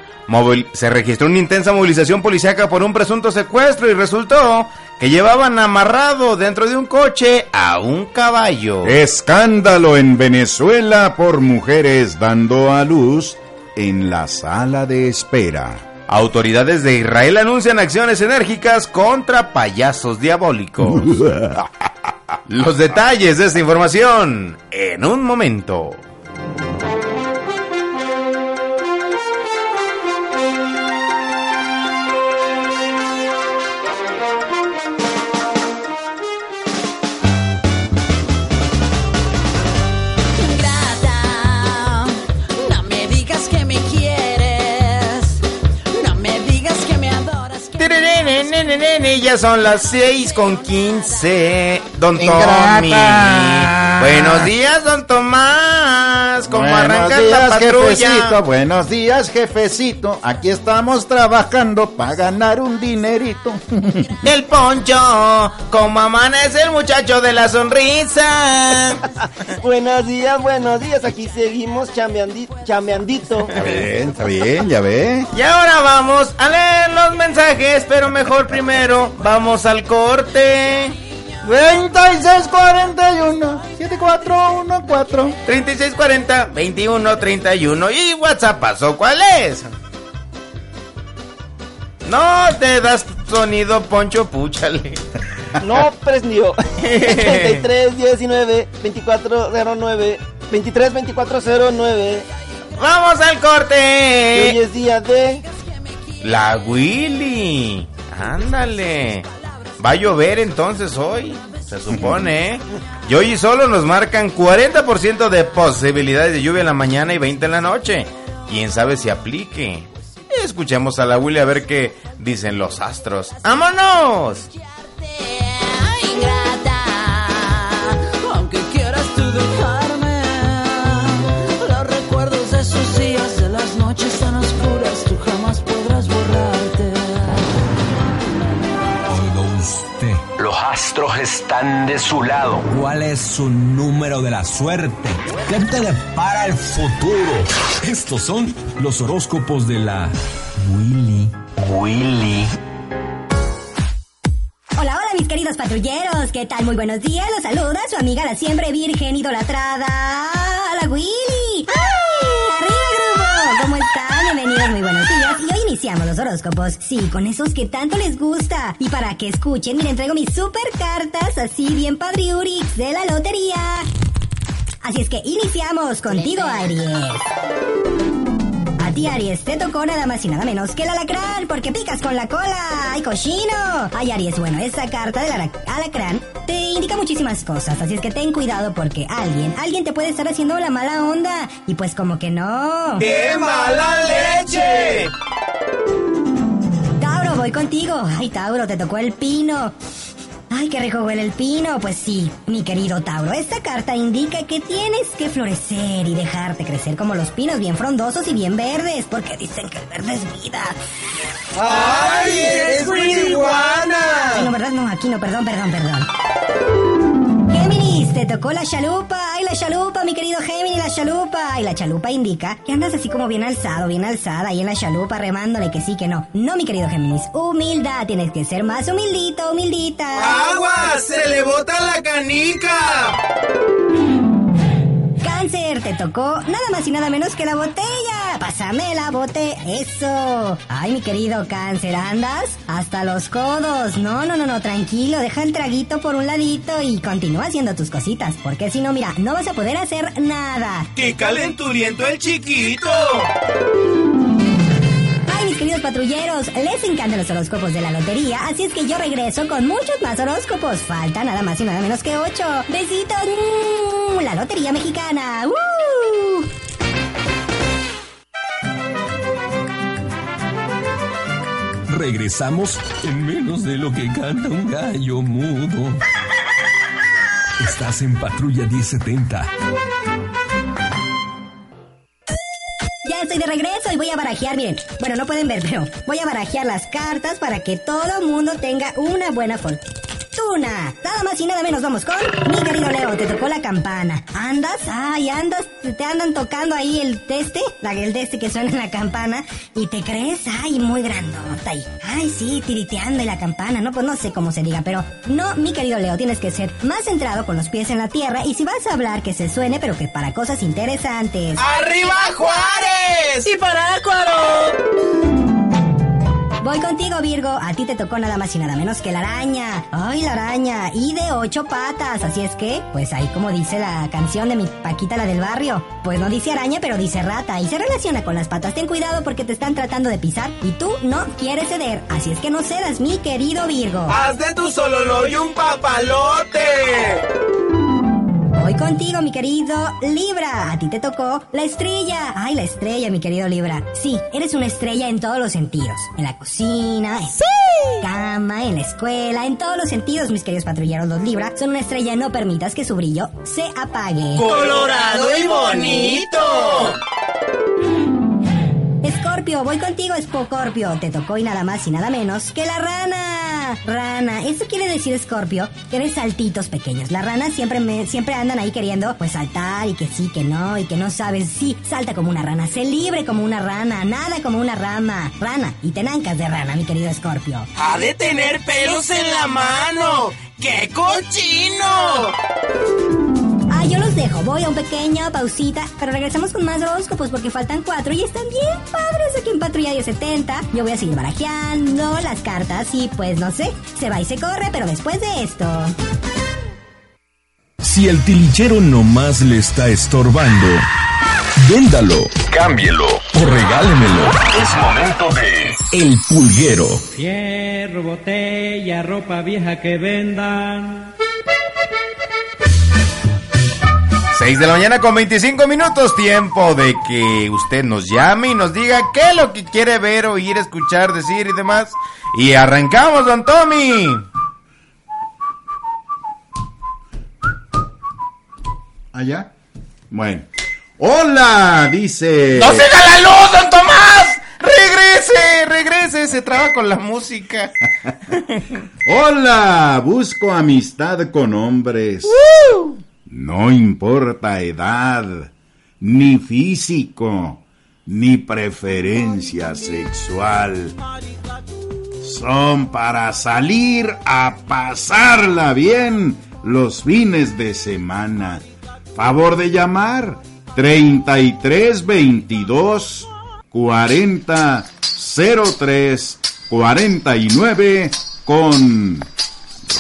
se registró una intensa movilización policíaca por un presunto secuestro y resultó que llevaban amarrado dentro de un coche a un caballo. Escándalo en Venezuela por mujeres dando a luz en la sala de espera. Autoridades de Israel anuncian acciones enérgicas contra payasos diabólicos. Los detalles de esta información en un momento. Ya son las 6 con 15. Don Ingrata. Tommy. Buenos días, don Tomás. ¿Cómo Buenos arranca días, la patrulla? jefecito. Buenos días, jefecito. Aquí estamos trabajando para ganar un dinerito. El poncho, como amanece el muchacho de la sonrisa. Buenos días, buenos días. Aquí seguimos chambeandi- chambeandito. Está bien, está bien, ya ve. Y ahora vamos a leer los mensajes, pero mejor primero vamos al corte. 3641 7414 3640 2131 y WhatsApp pasó, ¿cuál es? No te das sonido, Poncho, púchale. No prendió. 33 19 2409 23 2409. Vamos al corte. Hoy es día de La Willy. Ándale. Va a llover entonces hoy. Se supone, ¿eh? Y hoy solo nos marcan 40% de posibilidades de lluvia en la mañana y 20 en la noche. Quién sabe si aplique. Escuchemos a la Willy a ver qué dicen los astros. ¡Vámonos! Están de su lado. ¿Cuál es su número de la suerte? ¿Qué te depara el futuro? Estos son los horóscopos de la Willy. Willy. Hola, hola mis queridos patrulleros, ¿qué tal? Muy buenos días, los saluda su amiga la siempre virgen idolatrada, la Willy. Bienvenidos, muy buenos días. Y hoy iniciamos los horóscopos, sí, con esos que tanto les gusta. Y para que escuchen, miren, traigo mis super cartas, así bien padriurix de la lotería. Así es que iniciamos contigo, Aries. Ti, Aries, te tocó nada más y nada menos que el alacrán, porque picas con la cola. ¡Ay, cochino! Ay, Aries, bueno, esa carta del ala- alacrán te indica muchísimas cosas, así es que ten cuidado porque alguien, alguien te puede estar haciendo la mala onda. Y pues como que no. ¡Qué mala leche! Tauro, voy contigo. Ay, Tauro, te tocó el pino. Ay, qué rico huele el pino. Pues sí, mi querido Tauro, esta carta indica que tienes que florecer y dejarte crecer como los pinos, bien frondosos y bien verdes, porque dicen que el verde es vida. ¡Ay, es marihuana! Ay, no, ¿verdad? No, aquí no, perdón, perdón, perdón. Te tocó la chalupa. Ay, la chalupa, mi querido Géminis, la chalupa. Ay, la chalupa indica que andas así como bien alzado, bien alzada, ahí en la chalupa remándole que sí, que no. No, mi querido Géminis, humildad, tienes que ser más humildito, humildita. ¡Agua! ¡Se le bota la canica! Cáncer, te tocó nada más y nada menos que la botella. Pásame la bote, eso. Ay, mi querido cáncer, ¿andas? Hasta los codos. No, no, no, no, tranquilo, deja el traguito por un ladito y continúa haciendo tus cositas, porque si no, mira, no vas a poder hacer nada. ¡Qué calenturiento el chiquito! Ay, mis queridos patrulleros, les encantan los horóscopos de la lotería, así es que yo regreso con muchos más horóscopos. Falta nada más y nada menos que ocho. Besitos. ¡Mm! La lotería mexicana. ¡Uh! Regresamos en menos de lo que canta un gallo mudo. Estás en Patrulla 1070. Ya estoy de regreso y voy a barajear, miren. Bueno, no pueden ver, pero voy a barajear las cartas para que todo mundo tenga una buena fortuna. Nada más y nada menos vamos con mi querido Leo, te tocó la campana. ¿Andas? Ay, andas, te andan tocando ahí el teste, la, el teste que suena en la campana y te crees, ay, muy grandota ahí. Ay, sí, tiriteando en la campana, no, pues no sé cómo se diga, pero no, mi querido Leo, tienes que ser más centrado con los pies en la tierra y si vas a hablar que se suene, pero que para cosas interesantes. ¡Arriba Juárez! ¡Y para Acuaro! Voy contigo, Virgo. A ti te tocó nada más y nada menos que la araña. Ay, la araña. Y de ocho patas. Así es que, pues ahí como dice la canción de mi Paquita, la del barrio. Pues no dice araña, pero dice rata. Y se relaciona con las patas. Ten cuidado porque te están tratando de pisar. Y tú no quieres ceder. Así es que no cedas, mi querido Virgo. ¡Haz de tu sololoy un papalote! Voy contigo, mi querido Libra. A ti te tocó la estrella. Ay, la estrella, mi querido Libra. Sí, eres una estrella en todos los sentidos. En la cocina, en la cama, en la escuela, en todos los sentidos, mis queridos patrulleros. Los Libra son una estrella. No permitas que su brillo se apague. Colorado y bonito. Escorpio, voy contigo, Escorpio. Te tocó y nada más y nada menos que la rana. Rana, esto quiere decir, Escorpio, que eres saltitos pequeños. Las ranas siempre, me, siempre andan ahí queriendo, pues, saltar y que sí, que no, y que no sabes. Sí, salta como una rana, sé libre como una rana, nada como una rama. Rana, y te nancas de rana, mi querido Escorpio. Ha de tener pelos en la mano. ¡Qué cochino! Yo los dejo. Voy a un pequeño pausita, pero regresamos con más horóscopos porque faltan cuatro y están bien padres aquí en Patrulla 1070. Yo voy a seguir barajeando las cartas y pues no sé, se va y se corre, pero después de esto. Si el tilichero nomás le está estorbando, véndalo, cámbielo o regálemelo. Es momento de El Pulguero. Fierro, botella, ropa vieja que vendan. 6 de la mañana con 25 minutos, tiempo de que usted nos llame y nos diga qué es lo que quiere ver, oír, escuchar, decir y demás. Y arrancamos, don Tommy. ¿Allá? Bueno. ¡Hola! Dice... ¡No se da la luz, don Tomás! ¡Regrese! ¡Regrese! Se traba con la música. ¡Hola! Busco amistad con hombres. No importa edad, ni físico, ni preferencia sexual. Son para salir a pasarla bien los fines de semana. Favor de llamar 33 22 40 03 49 con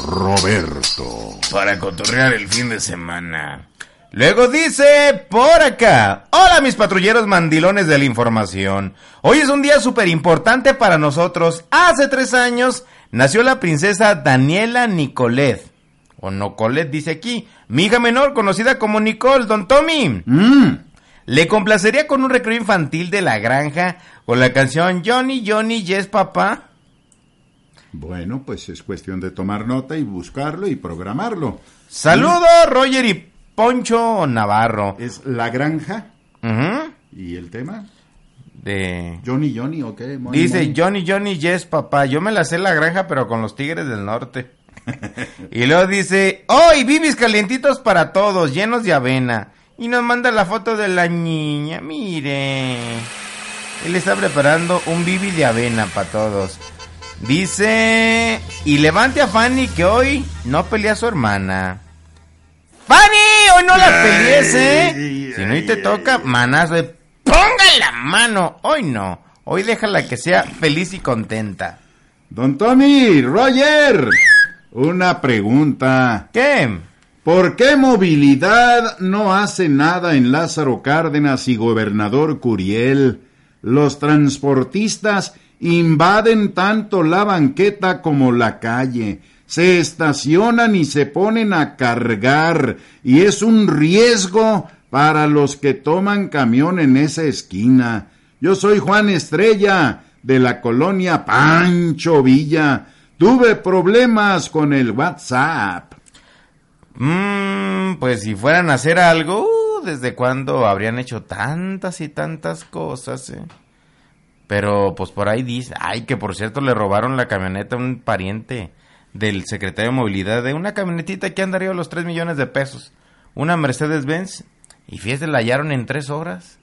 Roberto. Para cotorrear el fin de semana. Luego dice por acá, hola mis patrulleros mandilones de la información. Hoy es un día súper importante para nosotros. Hace tres años nació la princesa Daniela Nicolet. O Nocolet dice aquí. Mi hija menor, conocida como Nicole, don Tommy. Le complacería con un recreo infantil de la granja con la canción Johnny, Johnny, Yes, papá. Bueno, pues es cuestión de tomar nota y buscarlo y programarlo. Saludos, Roger y Poncho Navarro. Es La Granja. ¿Y el tema? De... Johnny Johnny, ok. Money, Dice money. Johnny, Johnny, yes, papá. Yo me la sé en la granja, pero con los tigres del norte. y luego dice, hoy bibis calientitos para todos, llenos de avena. Y nos manda la foto de la niña, mire. Él está preparando un bibi de avena para todos. Dice, y levante a Fanny que hoy no pelea a su hermana. Fanny, hoy no la pelees, ¿eh? Si no y te toca, manazo de ponga la mano. Hoy no. Hoy déjala que sea feliz y contenta. Don Tommy, Roger, una pregunta. ¿Qué? ¿Por qué movilidad no hace nada en Lázaro Cárdenas y Gobernador Curiel? Los transportistas invaden tanto la banqueta como la calle. Se estacionan y se ponen a cargar y es un riesgo para los que toman camión en esa esquina. Yo soy Juan Estrella de la colonia Pancho Villa. Tuve problemas con el WhatsApp. Mmm, pues si fueran a hacer algo, uh, ¿desde cuándo habrían hecho tantas y tantas cosas, eh? Pero pues por ahí dice, ay, que por cierto le robaron la camioneta a un pariente del secretario de movilidad de una camionetita que a los 3 millones de pesos. Una Mercedes-Benz. Y fíjate, la hallaron en tres horas.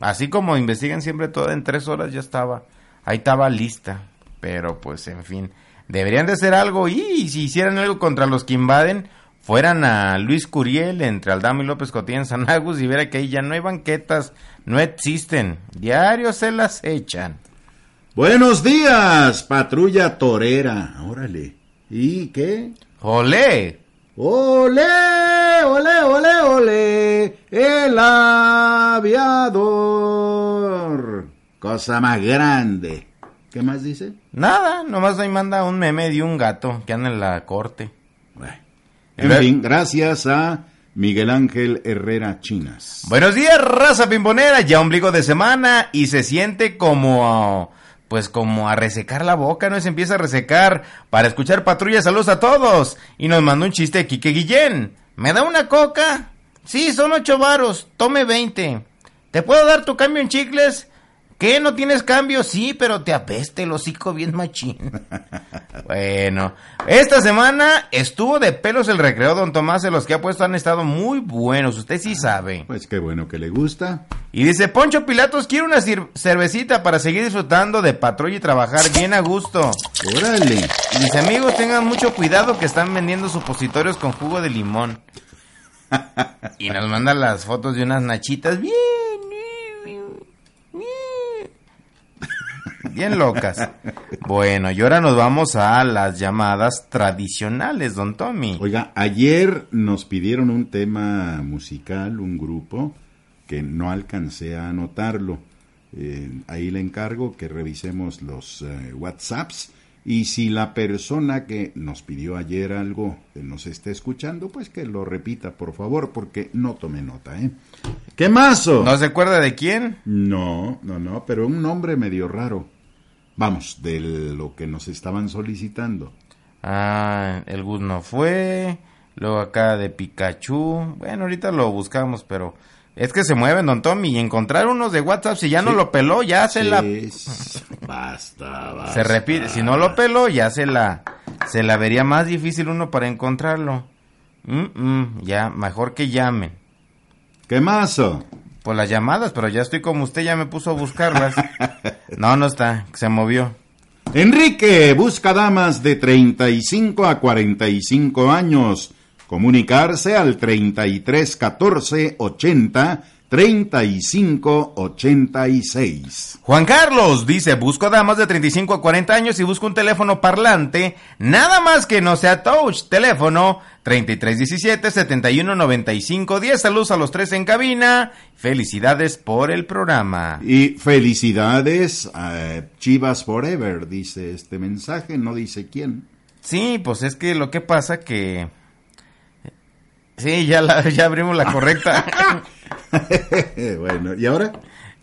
Así como investigan siempre todo, en tres horas ya estaba. Ahí estaba lista. Pero pues, en fin. Deberían de hacer algo y si hicieran algo contra los que invaden, fueran a Luis Curiel entre Aldama y López Cotilla en San Agus y viera que ahí ya no hay banquetas, no existen. Diario se las echan. Buenos días, patrulla torera. Órale. ¿Y qué? ¡Olé! ¡Olé! ¡Olé, olé, olé! ¡El aviador! Cosa más grande. ¿Qué más dice? Nada, nomás ahí manda un meme de un gato que anda en la corte. En fin, gracias a Miguel Ángel Herrera Chinas. Buenos días, raza pimbonera, ya ombligo de semana y se siente como, pues como a resecar la boca, ¿no? Se empieza a resecar para escuchar patrulla, saludos a todos. Y nos mandó un chiste Quique Guillén. ¿Me da una coca? Sí, son ocho varos, tome veinte. ¿Te puedo dar tu cambio en chicles? ¿Qué? ¿No tienes cambio? Sí, pero te apeste el hocico bien machín. bueno, esta semana estuvo de pelos el recreo, don Tomás, de los que ha puesto han estado muy buenos, usted sí sabe. Pues qué bueno que le gusta. Y dice, Poncho Pilatos, quiero una cervecita para seguir disfrutando de patrulla y trabajar bien a gusto. Órale. Y dice, amigos, tengan mucho cuidado que están vendiendo supositorios con jugo de limón. y nos manda las fotos de unas nachitas bien, bien locas. Bueno, y ahora nos vamos a las llamadas tradicionales, don Tommy. Oiga, ayer nos pidieron un tema musical, un grupo, que no alcancé a anotarlo. Eh, ahí le encargo que revisemos los eh, WhatsApps y si la persona que nos pidió ayer algo nos está escuchando, pues que lo repita, por favor, porque no tomé nota, ¿eh? ¿Qué mazo? ¿No se acuerda de quién? No, no, no, pero un nombre medio raro. Vamos, de lo que nos estaban solicitando. Ah, el Gus no fue. Luego acá de Pikachu. Bueno, ahorita lo buscamos, pero es que se mueven, don Tommy. Y encontrar unos de WhatsApp, si ya no lo peló, ya se Sí, la. Basta, basta. Se repite. Si no lo peló, ya se la. Se la vería más difícil uno para encontrarlo. Mm, mm, ya, mejor que llamen. ¿Qué mazo? Pues las llamadas, pero ya estoy como usted, ya me puso a buscarlas. no, no está, se movió. Enrique busca damas de 35 a 45 años. Comunicarse al 33 14 80 35 86. Juan Carlos dice, busco damas de 35 a 40 años y busco un teléfono parlante, nada más que no sea touch, teléfono 3317 71 95 10. Saludos a los tres en cabina. Felicidades por el programa. Y felicidades a Chivas Forever, dice este mensaje, no dice quién. Sí, pues es que lo que pasa que Sí, ya la, ya abrimos la correcta. bueno, ¿y ahora?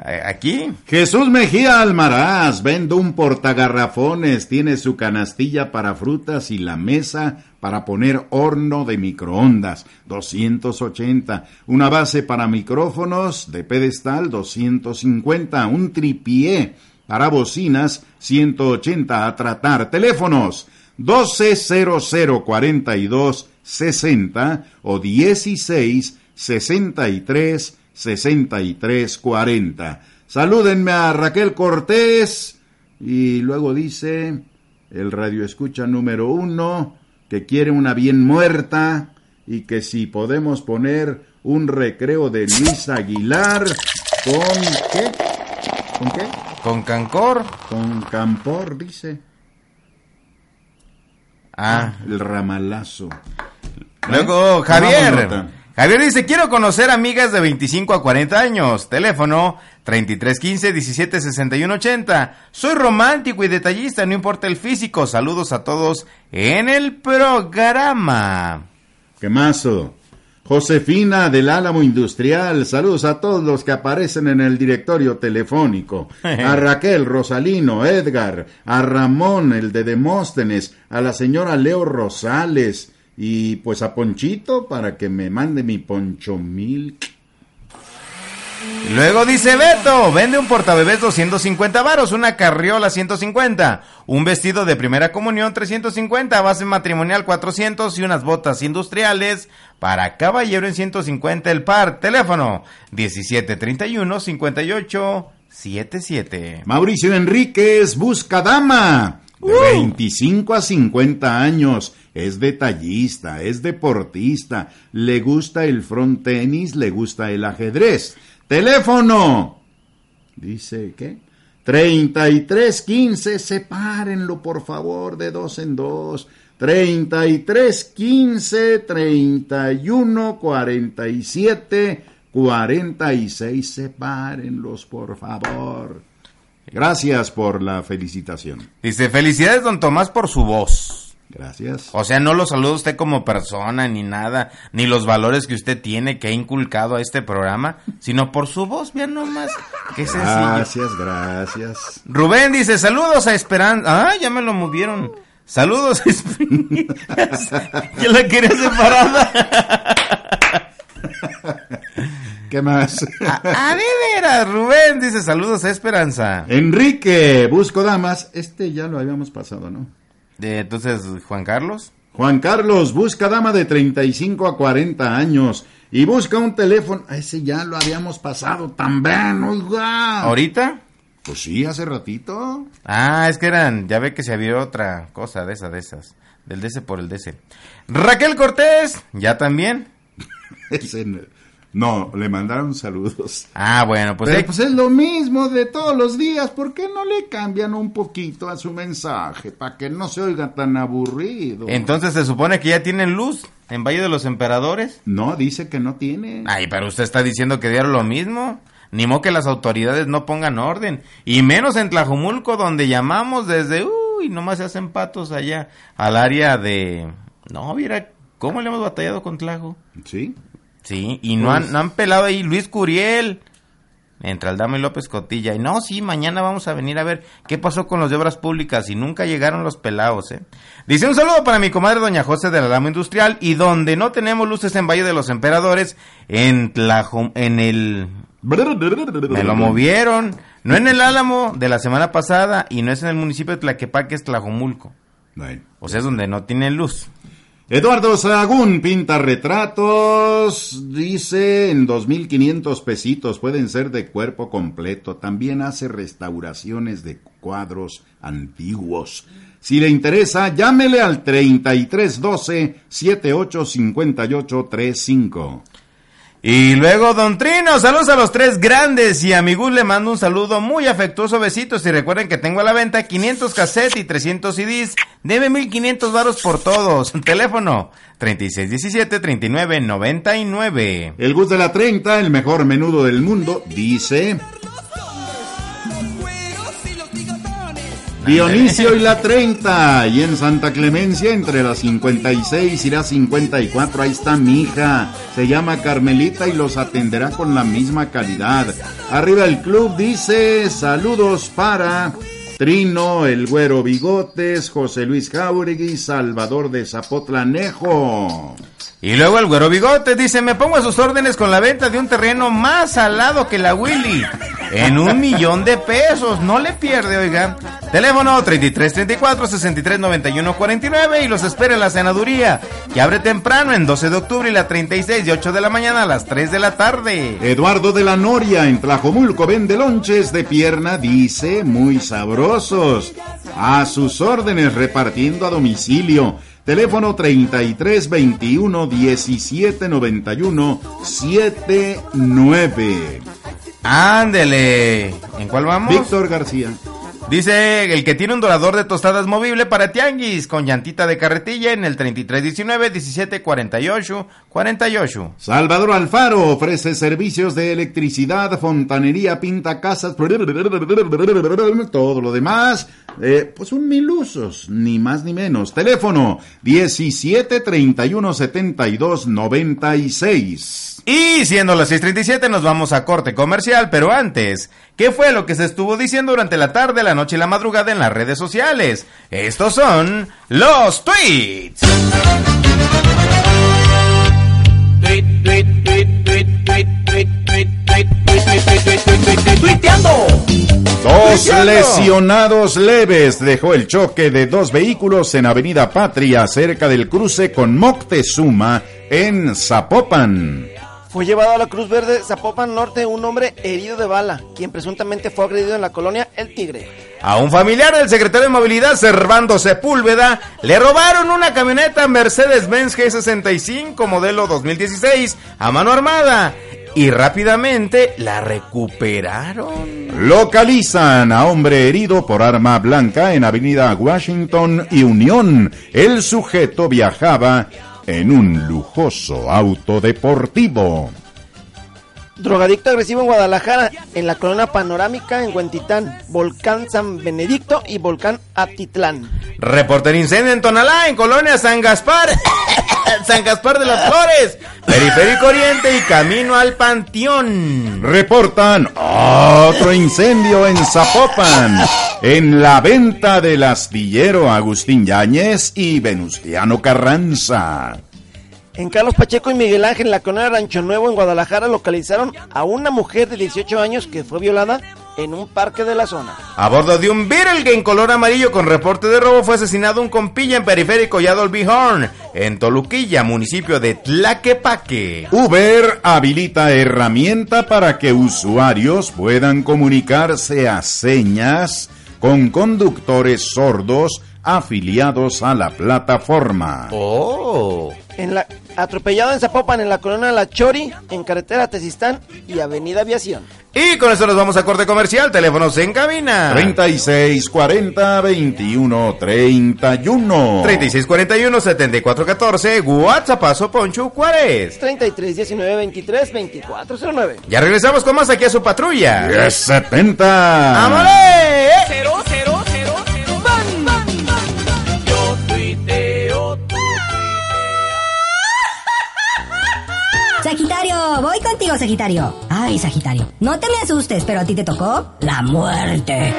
Aquí. Jesús Mejía Almaraz vende un portagarrafones, tiene su canastilla para frutas y la mesa para poner horno de microondas, 280, una base para micrófonos de pedestal, 250, un tripié para bocinas, 180 a tratar. Teléfonos 120042 60 o 16 63 63 40. Salúdenme a Raquel Cortés y luego dice el radio escucha número uno que quiere una bien muerta y que si podemos poner un recreo de Luis Aguilar con qué con qué con Cancor con Campor dice ah el ramalazo Luego. Javier. Javier dice, quiero conocer amigas de 25 a 40 años. Teléfono 3315 17 61 80. Soy romántico y detallista, no importa el físico. Saludos a todos en el programa. ¿Qué mazo? Josefina del Álamo Industrial, saludos a todos los que aparecen en el directorio telefónico. A Raquel, Rosalino, Edgar, a Ramón, el de Demóstenes, a la señora Leo Rosales y pues a Ponchito para que me mande mi Poncho Milk. Luego dice Beto, vende un portabebés 250 varos, una carriola 150, un vestido de primera comunión 350, base matrimonial 400 y unas botas industriales para caballero en 150 el par. Teléfono 1731 58 77. Mauricio Enríquez busca dama. De 25 a 50 años. Es detallista, es deportista. Le gusta el front tenis, le gusta el ajedrez. Teléfono. Dice, ¿qué? 3315, sepárenlo por favor de dos en dos. 3315 31 47 46, sepárenlos por favor. Gracias por la felicitación. Dice, felicidades don Tomás por su voz. Gracias. O sea, no lo saluda usted como persona ni nada, ni los valores que usted tiene que ha inculcado a este programa, sino por su voz, vean nomás. Qué sencillo. Gracias, gracias. Rubén dice, saludos a Esperanza. Ah, ya me lo movieron. Saludos a Esperanza. ¿Quién la quería separada? ¿Qué más? Ah, de veras, Rubén dice, saludos a Esperanza. Enrique, busco damas. Este ya lo habíamos pasado, ¿no? Entonces, Juan Carlos. Juan Carlos, busca dama de 35 a 40 años y busca un teléfono. A ese ya lo habíamos pasado también, oiga. ¿Ahorita? Pues sí, hace ratito. Ah, es que eran, ya ve que se había otra cosa de esa, de esas. Del DC por el DC. Raquel Cortés, ya también. Ese no, no, le mandaron saludos. Ah, bueno, pues, Pero pues es lo mismo de todos los días. ¿Por qué no le cambian un poquito a su mensaje? Para que no se oiga tan aburrido. entonces se supone que ya tienen luz en Valle de los Emperadores. No, dice que no tiene. Ay, pero usted está diciendo que dieron lo mismo. Ni modo que las autoridades no pongan orden. Y menos en Tlajumulco, donde llamamos desde, uy, nomás se hacen patos allá, al área de... No, mira, ¿cómo le hemos batallado con Tlajo? Sí. Sí, y no, Pues- han, no han pelado ahí Luis Curiel. Entre Aldama y López Cotilla. Y no, sí, mañana vamos a venir a ver qué pasó con los de obras públicas. Y nunca llegaron los pelados, ¿eh? Dice un saludo para mi comadre Doña José del Alamo Industrial. Y donde no tenemos luces en Valle de los Emperadores, en Tlajo, en el... Me lo movieron. No en el Álamo de la semana pasada y no es en el municipio de Tlaquepaque, es Tlajomulco. O sea, es donde no tienen luz. Eduardo Sagún pinta retratos, dice en 2.500 pesitos, pueden ser de cuerpo completo. También hace restauraciones de cuadros antiguos. Si le interesa, llámele al 3312-785835. Y luego, Don Trino, saludos a los tres grandes y a mi Gus le mando un saludo muy afectuoso, besitos. Y recuerden que tengo a la venta 500 cassettes y 300 CDs. Debe 1500 varos por todos. Teléfono 3617-3999. El Gus de la 30, el mejor menudo del mundo, dice... Dionisio y la 30, y en Santa Clemencia entre las 56 y las 54, ahí está mi hija, se llama Carmelita y los atenderá con la misma calidad. Arriba el club dice, saludos para Trino, el Güero Bigotes, José Luis Jauregui, Salvador de Zapotlanejo. Y luego el güero bigote dice, me pongo a sus órdenes con la venta de un terreno más salado que la Willy. En un millón de pesos. No le pierde, oiga. Teléfono 3334 6391 49 y los espera en la senaduría. Que abre temprano en 12 de octubre y la 36 de 8 de la mañana a las 3 de la tarde. Eduardo de la Noria en Tlajomulco vende lonches de pierna, dice, muy sabrosos. A sus órdenes repartiendo a domicilio. Teléfono 33 21 17 91 79. Ándele. ¿En cuál vamos? Víctor García. Dice el que tiene un dorador de tostadas movible para tianguis con llantita de carretilla en el 3319 1748 48. Salvador Alfaro ofrece servicios de electricidad, fontanería, pinta casas, todo lo demás, eh, pues un mil usos, ni más ni menos. Teléfono 17 31 72 96. Y siendo las 6:37 nos vamos a corte comercial, pero antes, ¿qué fue lo que se estuvo diciendo durante la tarde, la noche y la madrugada en las redes sociales? Estos son los tweets. Dos lesionados leves dejó el choque de dos vehículos en Avenida Patria cerca del cruce con Moctezuma en Zapopan. Fue llevado a la Cruz Verde Zapopan Norte un hombre herido de bala, quien presuntamente fue agredido en la colonia El Tigre. A un familiar del secretario de Movilidad, Servando Sepúlveda, le robaron una camioneta Mercedes-Benz G65 modelo 2016 a mano armada y rápidamente la recuperaron. Localizan a hombre herido por arma blanca en Avenida Washington y Unión. El sujeto viajaba en un lujoso auto deportivo. Drogadicto agresivo en Guadalajara, en la colonia panorámica en Huentitán, Volcán San Benedicto y Volcán Atitlán. Reporter incendio en Tonalá, en Colonia San Gaspar. San Gaspar de las Flores. Periférico Oriente y camino al Panteón. Reportan otro incendio en Zapopan, en la venta del astillero Agustín Yáñez y Venustiano Carranza. En Carlos Pacheco y Miguel Ángel, en la colonia Rancho Nuevo, en Guadalajara, localizaron a una mujer de 18 años que fue violada en un parque de la zona. A bordo de un Beetle en color amarillo con reporte de robo fue asesinado un compilla en periférico Yadolby Horn, en Toluquilla, municipio de Tlaquepaque. Uber habilita herramienta para que usuarios puedan comunicarse a señas con conductores sordos afiliados a la plataforma. Oh. En la, Atropellado en Zapopan, en la colonia La Chori, en carretera Tezistán y Avenida Aviación. Y con esto nos vamos a corte comercial. Teléfonos en cabina. 36 40 21 31. 36 41 74 14. WhatsAppazo Poncho Juárez. 33 19 23 24 09. Ya regresamos con más aquí a su patrulla. 10 70. ¡Amore! 0 Sagitario, voy contigo, Sagitario. Ay, Sagitario, no te me asustes, pero a ti te tocó la muerte.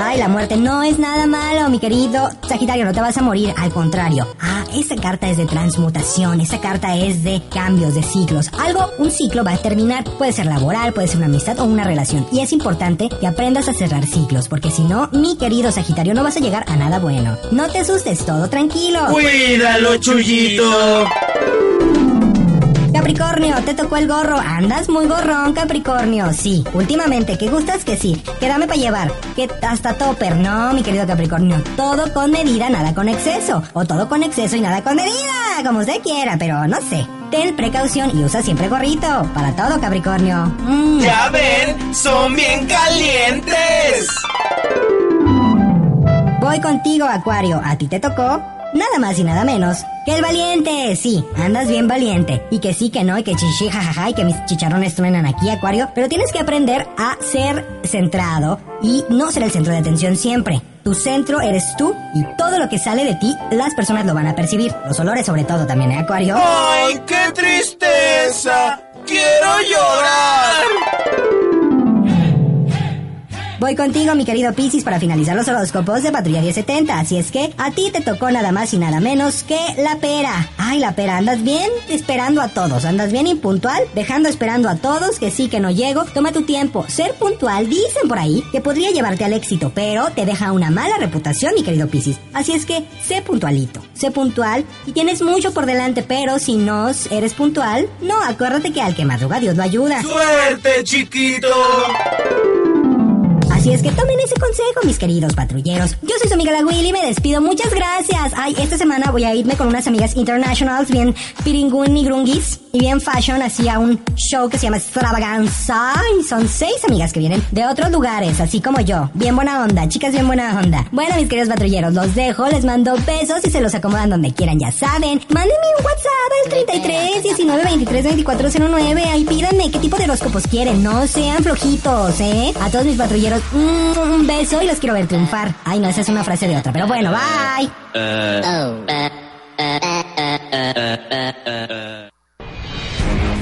Ay, la muerte no es nada malo, mi querido Sagitario, no te vas a morir, al contrario. Ah, esa carta es de transmutación, esa carta es de cambios, de ciclos. Algo, un ciclo va a terminar, puede ser laboral, puede ser una amistad o una relación. Y es importante que aprendas a cerrar ciclos, porque si no, mi querido Sagitario, no vas a llegar a nada bueno. No te asustes, todo tranquilo. Cuídalo, Chuyito. Capricornio, te tocó el gorro. Andas muy gorrón, Capricornio. Sí, últimamente, que gustas que sí. Que dame para llevar. Que hasta topper. No, mi querido Capricornio. Todo con medida, nada con exceso. O todo con exceso y nada con medida. Como usted quiera, pero no sé. Ten precaución y usa siempre gorrito. Para todo, Capricornio. Mm. Ya ven, son bien calientes. Voy contigo, Acuario. A ti te tocó nada más y nada menos que el valiente. Sí, andas bien valiente. Y que sí, que no, y que chichi, jajaja, y que mis chicharrones truenan aquí, Acuario. Pero tienes que aprender a ser centrado y no ser el centro de atención siempre. Tu centro eres tú y todo lo que sale de ti, las personas lo van a percibir. Los olores sobre todo también, ¿eh, Acuario? ¡Ay, qué tristeza! ¡Quiero llorar! Voy contigo, mi querido Piscis, para finalizar los horóscopos de Patrulla 1070. Así es que a ti te tocó nada más y nada menos que la pera. Ay, la pera, andas bien esperando a todos. Andas bien impuntual, dejando esperando a todos que sí, que no llego. Toma tu tiempo. Ser puntual, dicen por ahí, que podría llevarte al éxito, pero te deja una mala reputación, mi querido Piscis. Así es que sé puntualito. Sé puntual y tienes mucho por delante, pero si no eres puntual, no, acuérdate que al que madruga Dios lo ayuda. ¡Suerte, chiquito! Así es que tomen ese consejo, mis queridos patrulleros. Yo soy su amiga la Willy me despido. Muchas gracias. Ay, esta semana voy a irme con unas amigas internationals bien piringun y grungis y bien fashion así a un show que se llama Extravaganza. Y son seis amigas que vienen de otros lugares, así como yo. Bien buena onda, chicas bien buena onda. Bueno, mis queridos patrulleros, los dejo, les mando besos y se los acomodan donde quieran, ya saben. Mándenme un WhatsApp al 33 19 23 24 09. Ahí pídanme qué tipo de horóscopos quieren. No sean flojitos, ¿eh? A todos mis patrulleros, mm, un beso y los quiero ver triunfar. Ay, no, esa es una frase de otra, pero bueno, bye.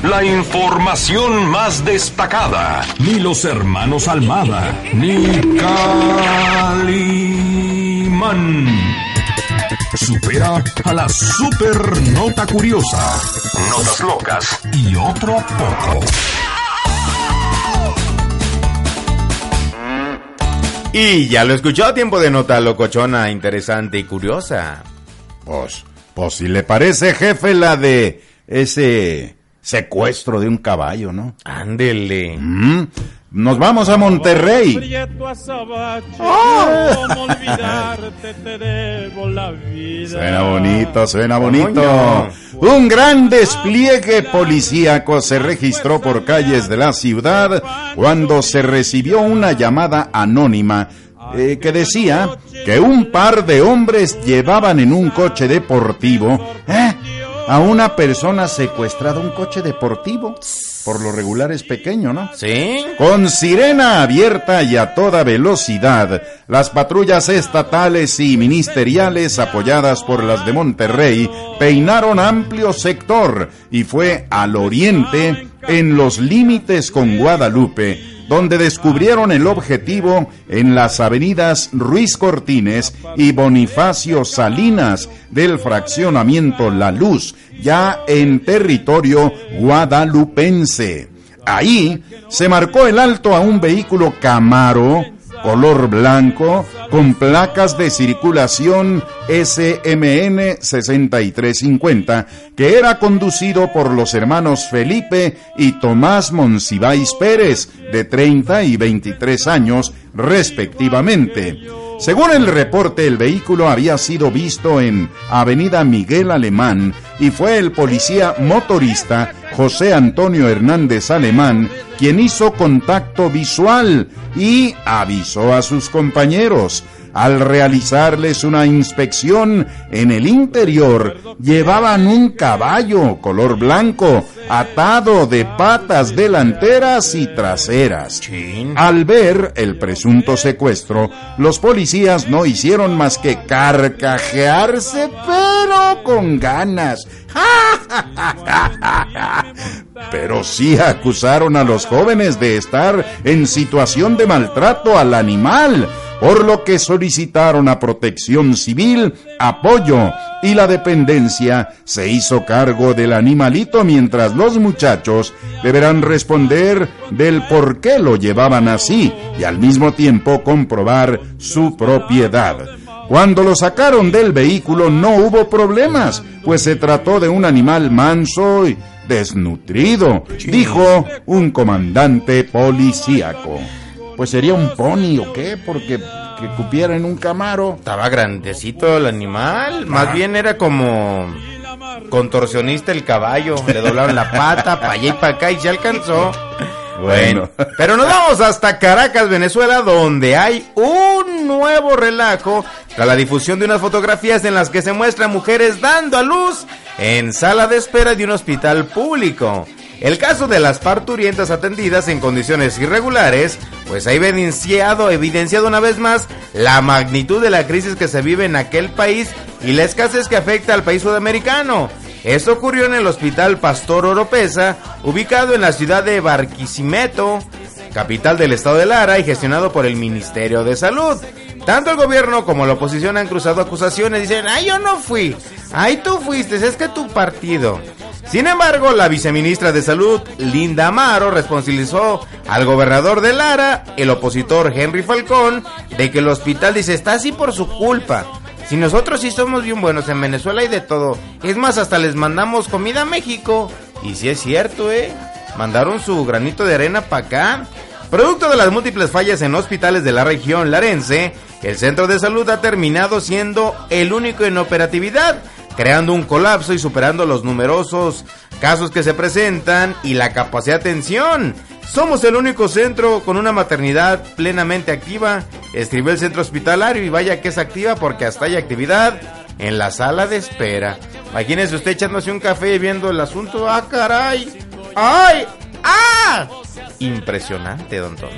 La información más destacada. Ni los hermanos Almada, ni Calimán. Supera a la super nota curiosa. Notas locas y otro poco. Y ya lo escuchó, tiempo de nota locochona, interesante y curiosa. Pues, pues si le parece, jefe, la de ese secuestro de un caballo, ¿no? Ándele. Mm, Nos vamos a Monterrey. Prieto azabache, ¡Oh! cómo olvidarte, te debo la vida. Suena bonito, suena bonito. Un gran despliegue policíaco se registró por calles de la ciudad cuando se recibió una llamada anónima eh, que decía que un par de hombres llevaban en un coche deportivo ¿eh? a una persona secuestrada, un coche deportivo. Por lo regular es pequeño, ¿no? Sí. Con sirena abierta y a toda velocidad, las patrullas estatales y ministeriales apoyadas por las de Monterrey peinaron amplio sector y fue al oriente en los límites con Guadalupe donde descubrieron el objetivo en las avenidas Ruiz Cortines y Bonifacio Salinas del fraccionamiento La Luz, ya en territorio guadalupense. Ahí se marcó el alto a un vehículo Camaro color blanco con placas de circulación SMN 6350 que era conducido por los hermanos Felipe y Tomás Monsiváis Pérez de 30 y 23 años respectivamente. Según el reporte, el vehículo había sido visto en Avenida Miguel Alemán y fue el policía motorista José Antonio Hernández Alemán quien hizo contacto visual y avisó a sus compañeros. Al realizarles una inspección en el interior, llevaban un caballo color blanco atado de patas delanteras y traseras. Al ver el presunto secuestro, los policías no hicieron más que carcajearse, pero con ganas. Pero sí acusaron a los jóvenes de estar en situación de maltrato al animal, por lo que solicitaron a Protección Civil apoyo y la dependencia se hizo cargo del animalito mientras los muchachos deberán responder del por qué lo llevaban así y al mismo tiempo comprobar su propiedad. Cuando lo sacaron del vehículo no hubo problemas, pues se trató de un animal manso y desnutrido, dijo un comandante policíaco. Pues sería un pony o qué, porque que cupiera en un camaro. Estaba grandecito el animal, más bien era como contorsionista el caballo, le doblaron la pata para allá y para acá y se alcanzó. Bueno, pero nos vamos hasta Caracas, Venezuela, donde hay un nuevo relajo tras la difusión de unas fotografías en las que se muestran mujeres dando a luz en sala de espera de un hospital público. El caso de las parturientas atendidas en condiciones irregulares, pues ha evidenciado, evidenciado una vez más la magnitud de la crisis que se vive en aquel país y la escasez que afecta al país sudamericano. Esto ocurrió en el Hospital Pastor Oropesa, ubicado en la ciudad de Barquisimeto, capital del estado de Lara y gestionado por el Ministerio de Salud. Tanto el gobierno como la oposición han cruzado acusaciones, dicen, ay yo no fui, ay tú fuiste, es que tu partido. Sin embargo, la viceministra de Salud, Linda Amaro, responsabilizó al gobernador de Lara, el opositor Henry Falcón, de que el hospital dice está así por su culpa. Si nosotros sí somos bien buenos en Venezuela y de todo. Es más, hasta les mandamos comida a México. Y si es cierto, ¿eh? Mandaron su granito de arena para acá. Producto de las múltiples fallas en hospitales de la región larense, el centro de salud ha terminado siendo el único en operatividad, creando un colapso y superando los numerosos casos que se presentan y la capacidad de atención. Somos el único centro con una maternidad plenamente activa. Escribió el centro hospitalario y vaya que es activa porque hasta hay actividad en la sala de espera. Imagínese usted echándose un café y viendo el asunto. ¡Ah, caray! ¡Ay! ¡Ah! Impresionante, don Tony.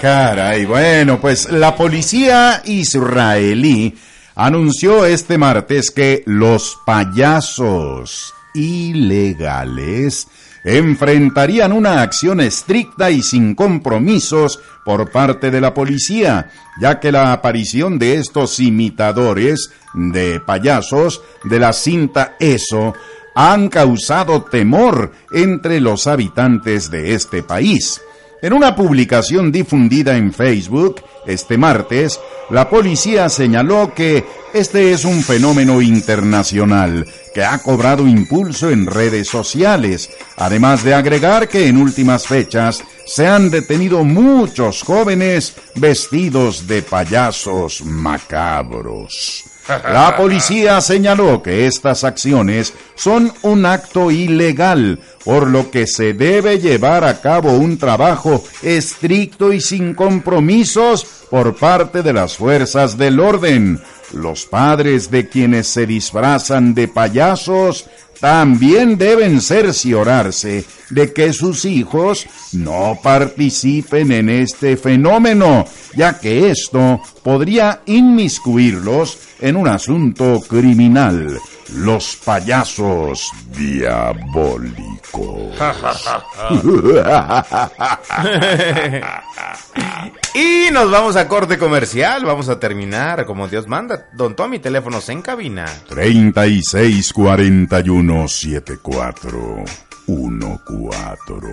Caray, bueno, pues la policía israelí anunció este martes que los payasos ilegales enfrentarían una acción estricta y sin compromisos por parte de la policía, ya que la aparición de estos imitadores de payasos de la cinta ESO han causado temor entre los habitantes de este país. En una publicación difundida en Facebook este martes, la policía señaló que este es un fenómeno internacional que ha cobrado impulso en redes sociales, además de agregar que en últimas fechas se han detenido muchos jóvenes vestidos de payasos macabros. La policía señaló que estas acciones son un acto ilegal, por lo que se debe llevar a cabo un trabajo estricto y sin compromisos por parte de las fuerzas del orden, Los padres de quienes se disfrazan de payasos también deben cerciorarse de que sus hijos no participen en este fenómeno, ya que esto podría inmiscuirlos en un asunto criminal. Los payasos diabólicos. y nos vamos a corte comercial. Vamos a terminar como Dios manda. Don Tommy, teléfonos en cabina. 36 41 74 14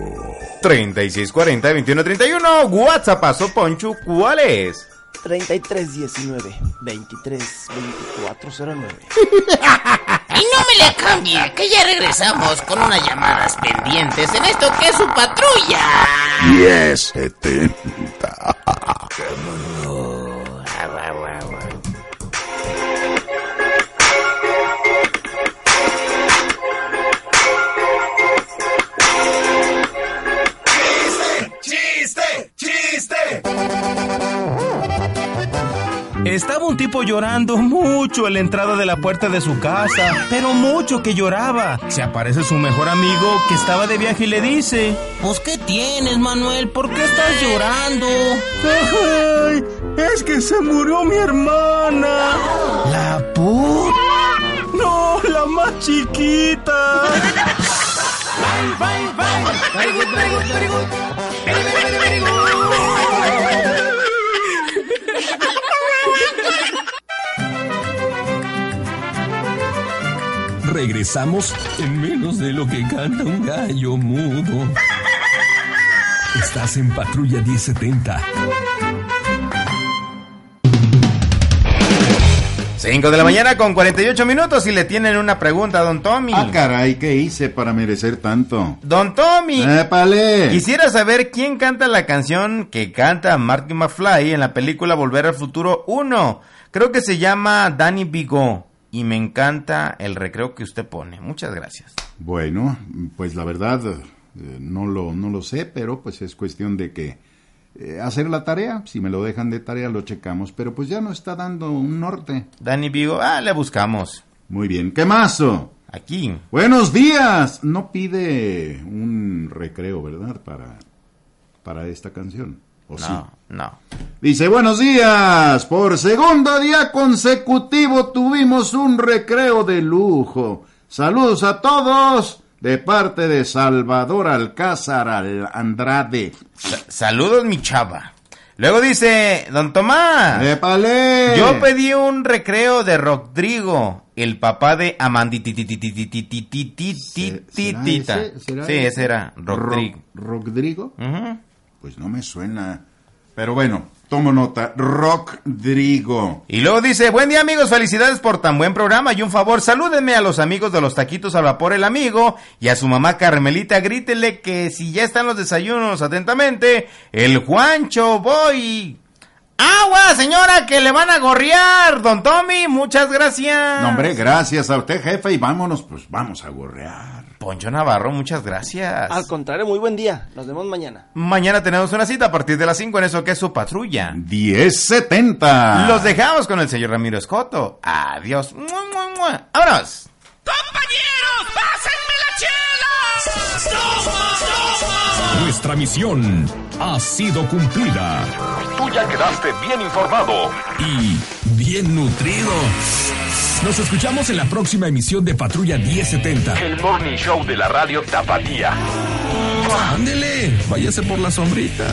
3640 2131 WhatsApp paso Ponchu, ¿cuál es? 3319 23 2409 Y no me le cambie, que ya regresamos con unas llamadas pendientes en esto que es su patrulla. 1070. ¡Chiste! ¡Chiste! Estaba un tipo llorando mucho en la entrada de la puerta de su casa, pero mucho que lloraba. Se aparece su mejor amigo que estaba de viaje y le dice, Pues ¿qué tienes, Manuel? ¿Por qué estás llorando? ¡Ay! Es que se murió mi hermana. ¿La put? No, la más chiquita. Very good, very good, very good. Very, very, very, very good. Regresamos en menos de lo que canta un gallo mudo. Estás en Patrulla 1070. 5 de la mañana con 48 minutos y le tienen una pregunta a Don Tommy. Ah, caray, ¿qué hice para merecer tanto? Don Tommy. ¡Épale! Quisiera saber quién canta la canción que canta Marty McFly en la película Volver al Futuro 1. Creo que se llama Danny Bigot y me encanta el recreo que usted pone. Muchas gracias. Bueno, pues la verdad eh, no lo, no lo sé, pero pues es cuestión de que eh, hacer la tarea. Si me lo dejan de tarea lo checamos, pero pues ya no está dando un norte. Danny Bigot, ah, le buscamos. Muy bien, ¿qué mazo? Aquí. Buenos días. No pide un recreo, ¿verdad? Para, para esta canción. ¿O no, sí? no. Dice, buenos días. Por segundo día consecutivo tuvimos un recreo de lujo. Saludos a todos de parte de Salvador Alcázar Al- Andrade. Sa- saludos, mi chava. Luego dice, Don Tomás. ¡Épale! Yo pedí un recreo de Rodrigo, el papá de. ¿Será Sí, ese? era Rodrigo. Ro- ¿Rodrigo? Pues no me suena. Pero bueno, tomo nota. Rodrigo. Y luego dice, buen día amigos, felicidades por tan buen programa y un favor, salúdenme a los amigos de los taquitos al vapor el amigo y a su mamá Carmelita, grítenle que si ya están los desayunos, atentamente, el Juancho Boy. ¡Agua, señora, que le van a gorrear! Don Tommy, muchas gracias. No, hombre, gracias a usted, jefe, y vámonos, pues vamos a gorrear. Poncho Navarro, muchas gracias. Al contrario, muy buen día. Nos vemos mañana. Mañana tenemos una cita a partir de las 5 en eso que es su patrulla. 1070. Los dejamos con el señor Ramiro Escoto. Adiós. ¡Mua, mua, mua! ¡Vámonos! Nuestra misión ha sido cumplida. Tú ya quedaste bien informado. Y bien nutrido. Nos escuchamos en la próxima emisión de Patrulla 1070. El Morning Show de la radio Tapatía. Ándele, váyase por la sombrita.